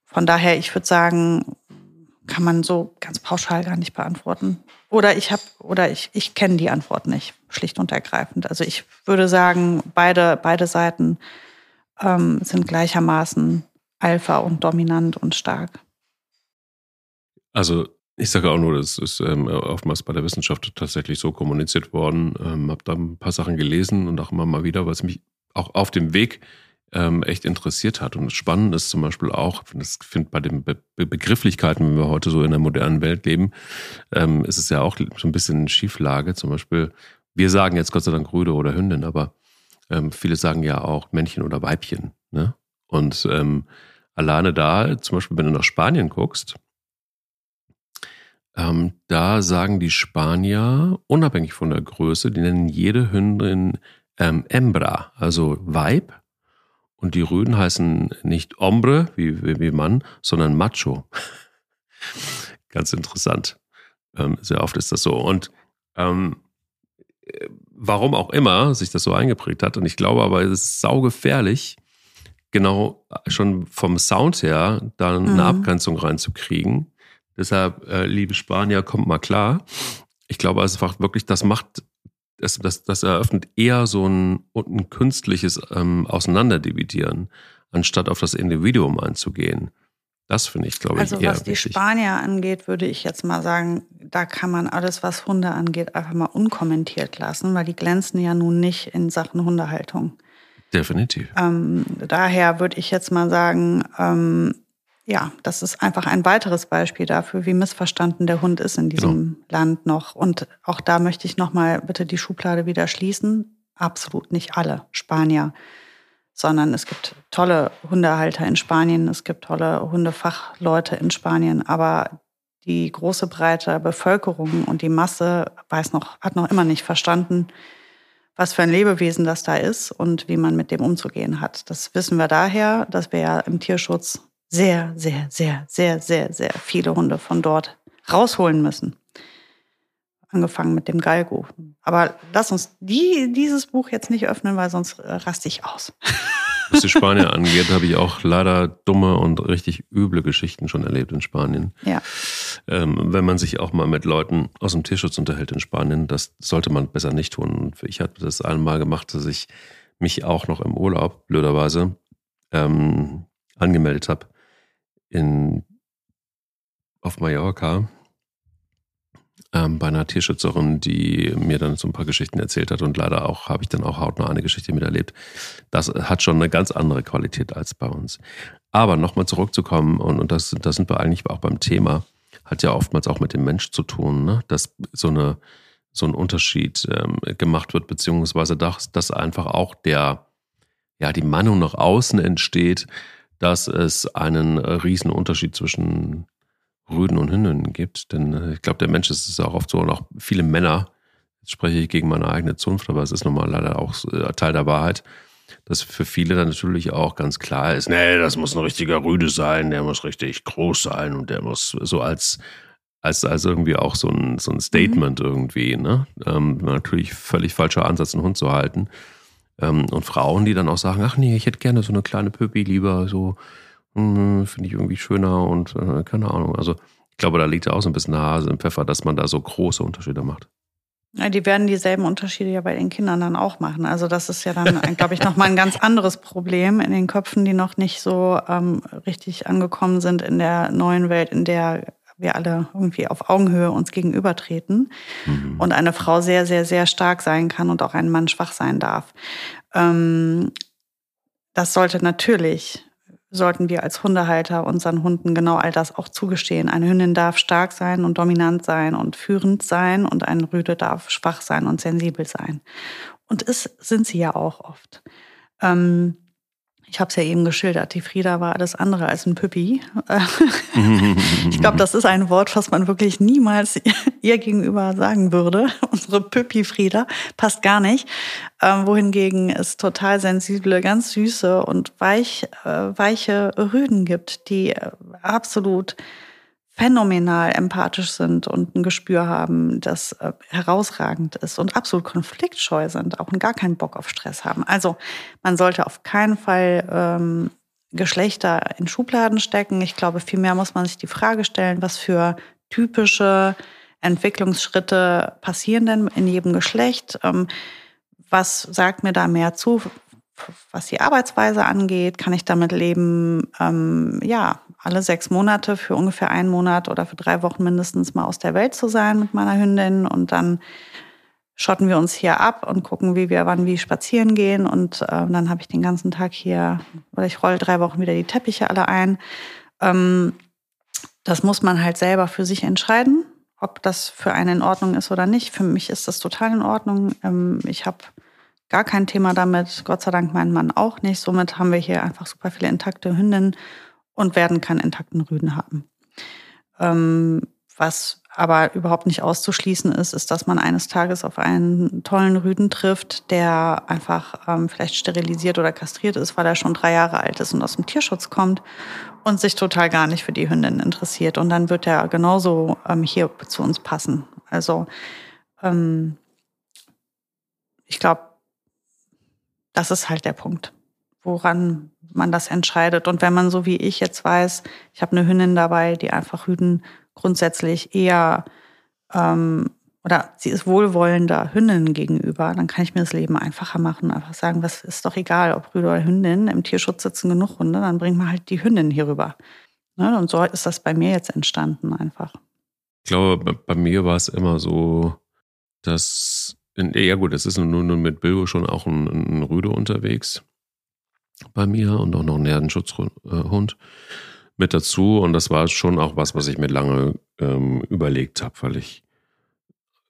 Von daher, ich würde sagen, kann man so ganz pauschal gar nicht beantworten. Oder ich habe, oder ich, ich kenne die Antwort nicht, schlicht und ergreifend. Also ich würde sagen, beide, beide Seiten ähm, sind gleichermaßen Alpha und dominant und stark.
Also ich sage auch nur, das ist ähm, oftmals bei der Wissenschaft tatsächlich so kommuniziert worden. Ähm, habe da ein paar Sachen gelesen und auch immer mal wieder, was mich auch auf dem Weg ähm, echt interessiert hat. Und spannend ist zum Beispiel auch, das finde bei den Be Begrifflichkeiten, wenn wir heute so in der modernen Welt leben, ähm, ist es ja auch so ein bisschen Schieflage. Zum Beispiel, wir sagen jetzt Gott sei Dank Rüde oder Hündin, aber ähm, viele sagen ja auch Männchen oder Weibchen. Ne? Und ähm, alleine da, zum Beispiel, wenn du nach Spanien guckst, ähm, da sagen die Spanier, unabhängig von der Größe, die nennen jede Hündin ähm, Embra, also Weib und die Rüden heißen nicht Hombre, wie, wie, wie Mann, sondern Macho. Ganz interessant. Ähm, sehr oft ist das so. Und ähm, warum auch immer sich das so eingeprägt hat, und ich glaube aber, es ist saugefährlich, genau schon vom Sound her da eine mhm. Abgrenzung reinzukriegen. Deshalb, äh, liebe Spanier, kommt mal klar. Ich glaube einfach wirklich, das macht das, das, das eröffnet eher so ein, ein künstliches ähm, Auseinanderdividieren, anstatt auf das Individuum einzugehen. Das finde ich, glaube
also
ich, eher
Also was die Spanier angeht, würde ich jetzt mal sagen, da kann man alles, was Hunde angeht, einfach mal unkommentiert lassen, weil die glänzen ja nun nicht in Sachen Hundehaltung.
Definitiv.
Ähm, daher würde ich jetzt mal sagen, ähm, ja, das ist einfach ein weiteres Beispiel dafür, wie missverstanden der Hund ist in diesem genau. Land noch. Und auch da möchte ich nochmal bitte die Schublade wieder schließen. Absolut nicht alle Spanier, sondern es gibt tolle Hundehalter in Spanien, es gibt tolle Hundefachleute in Spanien, aber die große breite Bevölkerung und die Masse weiß noch, hat noch immer nicht verstanden, was für ein Lebewesen das da ist und wie man mit dem umzugehen hat. Das wissen wir daher, dass wir ja im Tierschutz sehr, sehr, sehr, sehr, sehr, sehr viele Hunde von dort rausholen müssen. Angefangen mit dem Galgo. Aber lass uns die, dieses Buch jetzt nicht öffnen, weil sonst raste ich aus.
Was die Spanier angeht, habe ich auch leider dumme und richtig üble Geschichten schon erlebt in Spanien.
Ja.
Ähm, wenn man sich auch mal mit Leuten aus dem Tierschutz unterhält in Spanien, das sollte man besser nicht tun. ich hatte das einmal gemacht, dass ich mich auch noch im Urlaub, blöderweise, ähm, angemeldet habe in, auf Mallorca ähm, bei einer Tierschützerin, die mir dann so ein paar Geschichten erzählt hat und leider auch habe ich dann auch hautnah eine Geschichte miterlebt. Das hat schon eine ganz andere Qualität als bei uns. Aber nochmal zurückzukommen und, und das, das sind wir eigentlich auch beim Thema, hat ja oftmals auch mit dem Mensch zu tun, ne? dass so eine so ein Unterschied ähm, gemacht wird, beziehungsweise dass, dass einfach auch der, ja, die Meinung nach außen entsteht, dass es einen riesen Unterschied zwischen Rüden und Hündinnen gibt. Denn äh, ich glaube, der Mensch ist es auch oft so und auch viele Männer, jetzt spreche ich gegen meine eigene Zunft, aber es ist nun mal leider auch äh, Teil der Wahrheit, dass für viele dann natürlich auch ganz klar ist, nee, das muss ein richtiger Rüde sein, der muss richtig groß sein und der muss so als als, als irgendwie auch so ein, so ein Statement mhm. irgendwie, ne? Ähm, natürlich völlig falscher Ansatz, einen Hund zu halten. Ähm, und Frauen, die dann auch sagen, ach nee, ich hätte gerne so eine kleine Püppi lieber, so hm, finde ich irgendwie schöner und äh, keine Ahnung. Also ich glaube, da liegt ja auch so ein bisschen Hase im Pfeffer, dass man da so große Unterschiede macht.
Ja, die werden dieselben Unterschiede ja bei den Kindern dann auch machen. Also das ist ja dann, glaube ich, nochmal ein ganz anderes Problem in den Köpfen, die noch nicht so ähm, richtig angekommen sind in der neuen Welt, in der wir alle irgendwie auf Augenhöhe uns gegenübertreten mhm. und eine Frau sehr, sehr, sehr stark sein kann und auch ein Mann schwach sein darf. Ähm, das sollte natürlich, sollten wir als Hundehalter unseren Hunden genau all das auch zugestehen. Eine Hündin darf stark sein und dominant sein und führend sein und ein Rüde darf schwach sein und sensibel sein. Und es sind sie ja auch oft. Ähm, ich habe es ja eben geschildert, die Frieda war alles andere als ein Püppi. ich glaube, das ist ein Wort, was man wirklich niemals ihr gegenüber sagen würde. Unsere Püppi Frieda passt gar nicht. Ähm, wohingegen es total sensible, ganz süße und weich, äh, weiche Rüden gibt, die äh, absolut phänomenal empathisch sind und ein Gespür haben, das äh, herausragend ist und absolut konfliktscheu sind, auch gar keinen Bock auf Stress haben. Also man sollte auf keinen Fall ähm, Geschlechter in Schubladen stecken. Ich glaube, vielmehr muss man sich die Frage stellen, was für typische Entwicklungsschritte passieren denn in jedem Geschlecht? Ähm, was sagt mir da mehr zu? Was die Arbeitsweise angeht, kann ich damit leben? Ähm, ja, alle sechs Monate für ungefähr einen Monat oder für drei Wochen mindestens mal aus der Welt zu sein mit meiner Hündin und dann schotten wir uns hier ab und gucken, wie wir wann wie spazieren gehen und äh, dann habe ich den ganzen Tag hier oder ich rolle drei Wochen wieder die Teppiche alle ein. Ähm, das muss man halt selber für sich entscheiden, ob das für einen in Ordnung ist oder nicht. Für mich ist das total in Ordnung. Ähm, ich habe gar kein Thema damit, Gott sei Dank mein Mann auch nicht. Somit haben wir hier einfach super viele intakte Hündinnen und werden keinen intakten Rüden haben. Ähm, was aber überhaupt nicht auszuschließen ist, ist, dass man eines Tages auf einen tollen Rüden trifft, der einfach ähm, vielleicht sterilisiert oder kastriert ist, weil er schon drei Jahre alt ist und aus dem Tierschutz kommt und sich total gar nicht für die Hündin interessiert. Und dann wird er genauso ähm, hier zu uns passen. Also ähm, ich glaube, das ist halt der Punkt, woran man das entscheidet. Und wenn man so wie ich jetzt weiß, ich habe eine Hündin dabei, die einfach Hüten grundsätzlich eher ähm, oder sie ist wohlwollender Hündinnen gegenüber, dann kann ich mir das Leben einfacher machen. Einfach sagen, was ist doch egal, ob Rüde oder Hündin, im Tierschutz sitzen genug Hunde, dann bringt man halt die Hündin hier rüber. Ne? Und so ist das bei mir jetzt entstanden einfach.
Ich glaube, bei mir war es immer so, dass, ja gut, es ist nur, nur mit Bilbo schon auch ein, ein Rüde unterwegs bei mir und auch noch einen Herdenschutzhund mit dazu. Und das war schon auch was, was ich mir lange ähm, überlegt habe, weil ich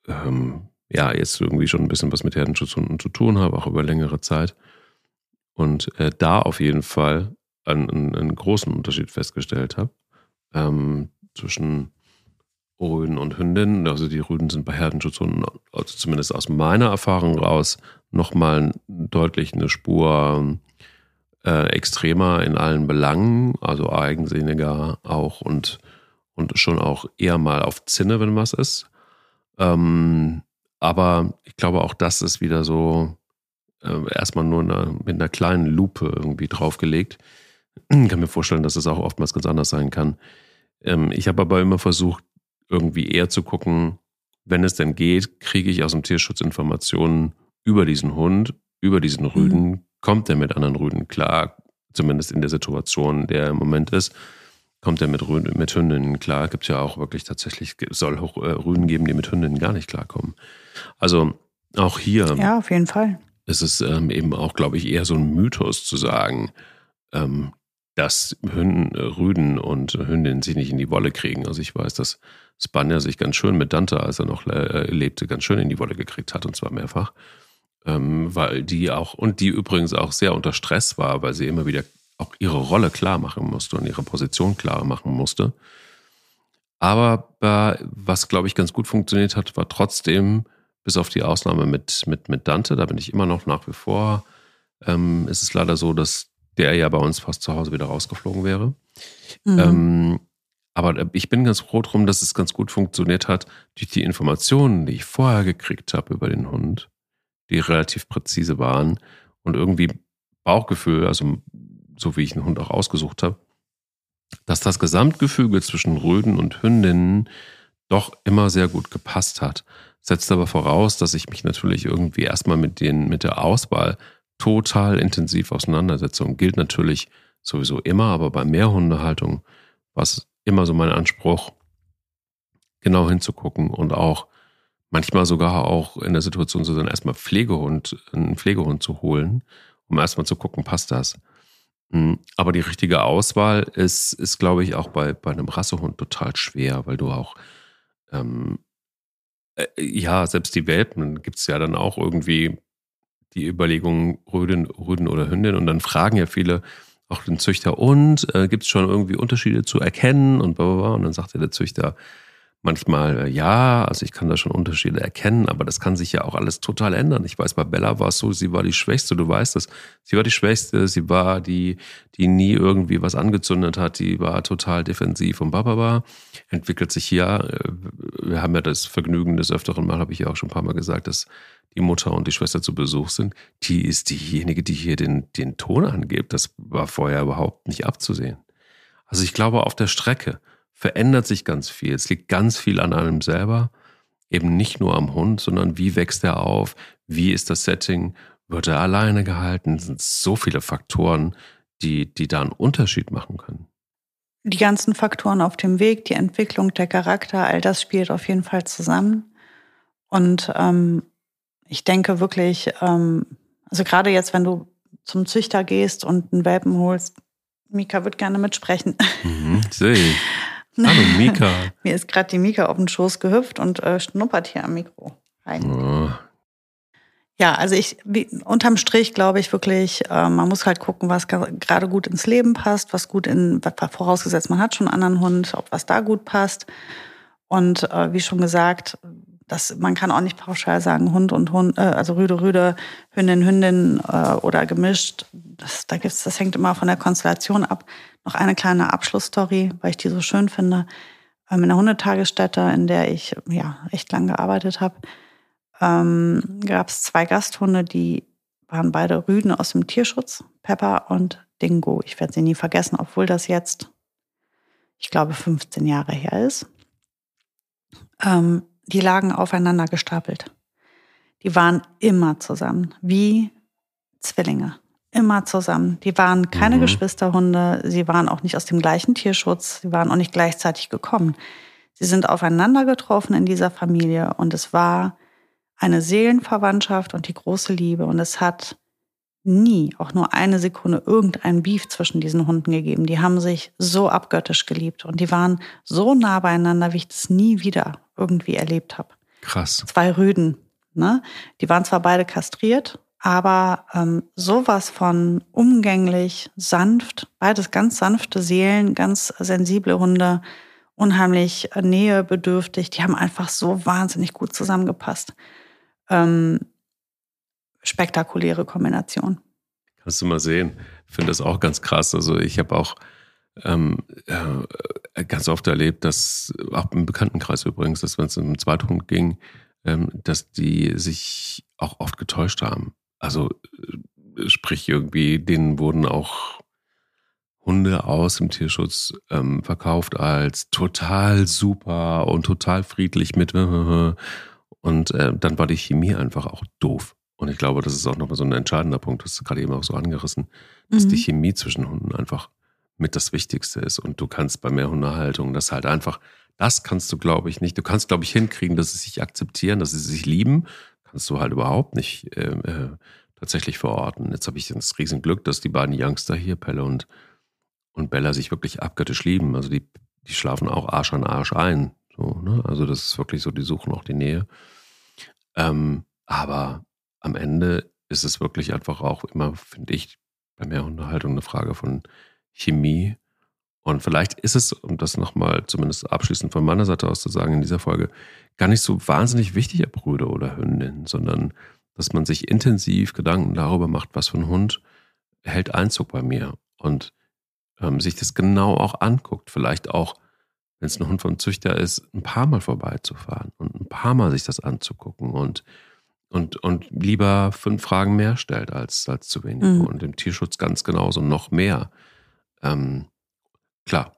ähm, ja jetzt irgendwie schon ein bisschen was mit Herdenschutzhunden zu tun habe, auch über längere Zeit. Und äh, da auf jeden Fall einen, einen, einen großen Unterschied festgestellt habe ähm, zwischen Rüden und Hündinnen. Also die Rüden sind bei Herdenschutzhunden, also zumindest aus meiner Erfahrung raus, nochmal deutlich eine Spur äh, extremer in allen Belangen, also eigensinniger auch und, und schon auch eher mal auf Zinne, wenn was ist. Ähm, aber ich glaube, auch das ist wieder so äh, erstmal nur eine, mit einer kleinen Lupe irgendwie draufgelegt. Ich kann mir vorstellen, dass es auch oftmals ganz anders sein kann. Ähm, ich habe aber immer versucht, irgendwie eher zu gucken, wenn es denn geht, kriege ich aus dem Tierschutz Informationen über diesen Hund, über diesen Rüden, mhm kommt er mit anderen Rüden klar, zumindest in der Situation, der im Moment ist. Kommt er mit, Rüden, mit Hündinnen klar? Gibt es ja auch wirklich tatsächlich, soll auch äh, Rüden geben, die mit Hündinnen gar nicht klarkommen. Also auch hier.
Ja, auf jeden Fall.
Ist es ähm, eben auch, glaube ich, eher so ein Mythos zu sagen, ähm, dass Hünden, Rüden und Hündinnen sich nicht in die Wolle kriegen. Also ich weiß, dass Spanier sich ganz schön mit Dante, als er noch äh, lebte, ganz schön in die Wolle gekriegt hat und zwar mehrfach ähm, weil die auch, und die übrigens auch sehr unter Stress war, weil sie immer wieder auch ihre Rolle klar machen musste und ihre Position klar machen musste. Aber was, glaube ich, ganz gut funktioniert hat, war trotzdem, bis auf die Ausnahme mit, mit, mit Dante, da bin ich immer noch nach wie vor, ähm, ist es leider so, dass der ja bei uns fast zu Hause wieder rausgeflogen wäre. Mhm. Ähm, aber ich bin ganz froh drum, dass es ganz gut funktioniert hat, durch die Informationen, die ich vorher gekriegt habe über den Hund, die relativ präzise waren und irgendwie Bauchgefühl, also so wie ich einen Hund auch ausgesucht habe, dass das Gesamtgefüge zwischen Röden und Hündinnen doch immer sehr gut gepasst hat. Setzt aber voraus, dass ich mich natürlich irgendwie erstmal mit, den, mit der Auswahl total intensiv auseinandersetze und gilt natürlich sowieso immer, aber bei Mehrhundehaltung war es immer so mein Anspruch, genau hinzugucken und auch manchmal sogar auch in der Situation zu sein, erstmal Pflegehund, einen Pflegehund zu holen, um erstmal zu gucken, passt das. Hm, aber die richtige Auswahl ist, ist glaube ich, auch bei, bei einem Rassehund total schwer, weil du auch, ähm, äh, ja, selbst die Welpen gibt es ja dann auch irgendwie die Überlegung Rüden, Rüden oder Hündin und dann fragen ja viele auch den Züchter und äh, gibt es schon irgendwie Unterschiede zu erkennen und bla, bla, bla. und dann sagt ja der Züchter, manchmal äh, ja, also ich kann da schon Unterschiede erkennen, aber das kann sich ja auch alles total ändern. Ich weiß, bei Bella war es so, sie war die Schwächste, du weißt es. Sie war die Schwächste, sie war die, die nie irgendwie was angezündet hat, die war total defensiv und bababa. Entwickelt sich hier, äh, wir haben ja das Vergnügen des Öfteren Mal, habe ich ja auch schon ein paar Mal gesagt, dass die Mutter und die Schwester zu Besuch sind, die ist diejenige, die hier den, den Ton angibt. Das war vorher überhaupt nicht abzusehen. Also ich glaube, auf der Strecke verändert sich ganz viel. Es liegt ganz viel an einem selber, eben nicht nur am Hund, sondern wie wächst er auf, wie ist das Setting, wird er alleine gehalten, es sind so viele Faktoren, die, die da einen Unterschied machen können.
Die ganzen Faktoren auf dem Weg, die Entwicklung, der Charakter, all das spielt auf jeden Fall zusammen. Und ähm, ich denke wirklich, ähm, also gerade jetzt, wenn du zum Züchter gehst und einen Welpen holst, Mika wird gerne mitsprechen.
Mhm, sehe ich. Hallo Mika.
Mir ist gerade die Mika auf den Schoß gehüpft und äh, schnuppert hier am Mikro rein. Oh. Ja, also ich, wie, unterm Strich glaube ich wirklich, äh, man muss halt gucken, was gerade gut ins Leben passt, was gut in, vorausgesetzt man hat schon einen anderen Hund, ob was da gut passt. Und äh, wie schon gesagt, das, man kann auch nicht pauschal sagen, Hund und Hund, äh, also Rüde, Rüde, Hündin, Hündin äh, oder gemischt. Das, da gibt's, das hängt immer von der Konstellation ab. Noch eine kleine Abschlussstory, weil ich die so schön finde. Ähm, in der Hundetagesstätte, in der ich ja echt lang gearbeitet habe, ähm, gab es zwei Gasthunde, die waren beide Rüden aus dem Tierschutz, Pepper und Dingo. Ich werde sie nie vergessen, obwohl das jetzt, ich glaube, 15 Jahre her ist. Ähm, die lagen aufeinander gestapelt. Die waren immer zusammen, wie Zwillinge immer zusammen. Die waren keine mhm. Geschwisterhunde, sie waren auch nicht aus dem gleichen Tierschutz, sie waren auch nicht gleichzeitig gekommen. Sie sind aufeinander getroffen in dieser Familie und es war eine Seelenverwandtschaft und die große Liebe und es hat nie, auch nur eine Sekunde, irgendein Beef zwischen diesen Hunden gegeben. Die haben sich so abgöttisch geliebt und die waren so nah beieinander, wie ich das nie wieder irgendwie erlebt habe.
Krass.
Zwei Rüden. Ne? Die waren zwar beide kastriert, aber ähm, sowas von umgänglich, sanft, beides ganz sanfte Seelen, ganz sensible Hunde, unheimlich nähebedürftig, die haben einfach so wahnsinnig gut zusammengepasst. Ähm, spektakuläre Kombination.
Kannst du mal sehen. Ich finde das auch ganz krass. Also ich habe auch ähm, äh, ganz oft erlebt, dass auch im Bekanntenkreis übrigens, dass wenn es um Zweithund ging, ähm, dass die sich auch oft getäuscht haben. Also äh, sprich irgendwie, denen wurden auch Hunde aus dem Tierschutz ähm, verkauft als total super und total friedlich mit und äh, dann war die Chemie einfach auch doof. Und ich glaube, das ist auch nochmal so ein entscheidender Punkt, das ist gerade eben auch so angerissen, dass mhm. die Chemie zwischen Hunden einfach mit das Wichtigste ist. Und du kannst bei mehr Hundehaltung das halt einfach, das kannst du, glaube ich, nicht. Du kannst, glaube ich, hinkriegen, dass sie sich akzeptieren, dass sie sich lieben, kannst du halt überhaupt nicht äh, äh, tatsächlich verorten. Jetzt habe ich das Riesenglück, dass die beiden Youngster hier, Pelle und, und Bella, sich wirklich abgöttisch lieben. Also die, die schlafen auch Arsch an Arsch ein. So, ne? Also das ist wirklich so, die suchen auch die Nähe. Ähm, aber am Ende ist es wirklich einfach auch immer, finde ich, bei mehr Unterhaltung eine Frage von Chemie Und vielleicht ist es, um das nochmal zumindest abschließend von meiner Seite aus zu sagen in dieser Folge, gar nicht so wahnsinnig wichtig, ob Brüder oder Hündin, sondern dass man sich intensiv Gedanken darüber macht, was für ein Hund hält Einzug bei mir und ähm, sich das genau auch anguckt. Vielleicht auch, wenn es ein Hund vom Züchter ist, ein paar Mal vorbeizufahren und ein paar Mal sich das anzugucken und, und, und lieber fünf Fragen mehr stellt als, als zu wenig. Mhm. Und im Tierschutz ganz genauso noch mehr. Ähm, klar,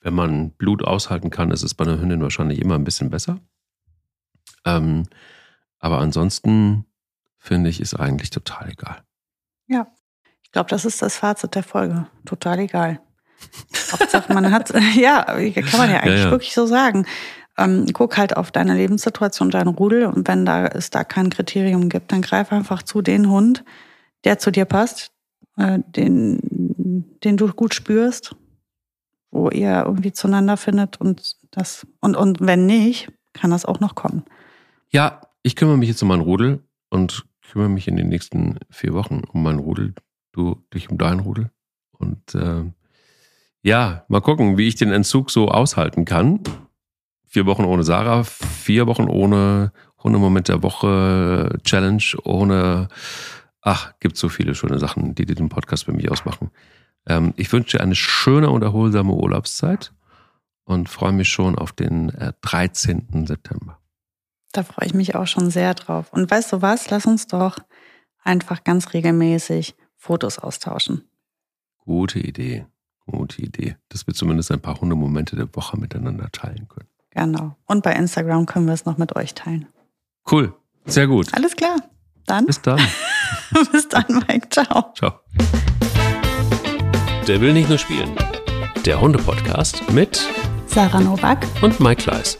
wenn man Blut aushalten kann, ist es bei einer Hündin wahrscheinlich immer ein bisschen besser. Ähm, aber ansonsten finde ich, ist eigentlich total egal.
Ja, ich glaube, das ist das Fazit der Folge. Total egal. Hauptsache, man hat, ja, kann man ja eigentlich ja, ja. wirklich so sagen. Ähm, guck halt auf deine Lebenssituation, deinen Rudel und wenn da es da kein Kriterium gibt, dann greif einfach zu den Hund, der zu dir passt, äh, den, den du gut spürst, wo ihr irgendwie zueinander findet und das und und wenn nicht, kann das auch noch kommen.
Ja, ich kümmere mich jetzt um meinen Rudel und kümmere mich in den nächsten vier Wochen um meinen Rudel. Du dich um deinen Rudel. Und äh, ja, mal gucken, wie ich den Entzug so aushalten kann. Vier Wochen ohne Sarah, vier Wochen ohne Hundemoment der Woche Challenge, ohne, ach, gibt so viele schöne Sachen, die den Podcast für mich ausmachen. Ähm, ich wünsche dir eine schöne und erholsame Urlaubszeit und freue mich schon auf den äh, 13. September.
Da freue ich mich auch schon sehr drauf. Und weißt du was? Lass uns doch einfach ganz regelmäßig Fotos austauschen.
Gute Idee. Gute Idee. Dass wir zumindest ein paar Hundemomente der Woche miteinander teilen können.
Genau. Und bei Instagram können wir es noch mit euch teilen.
Cool. Sehr gut.
Alles klar. Dann.
Bis dann.
Bis dann, Mike. Ciao.
Ciao.
Der will nicht nur spielen. Der Hunde-Podcast mit
Sarah Novak
und Mike Kleiss.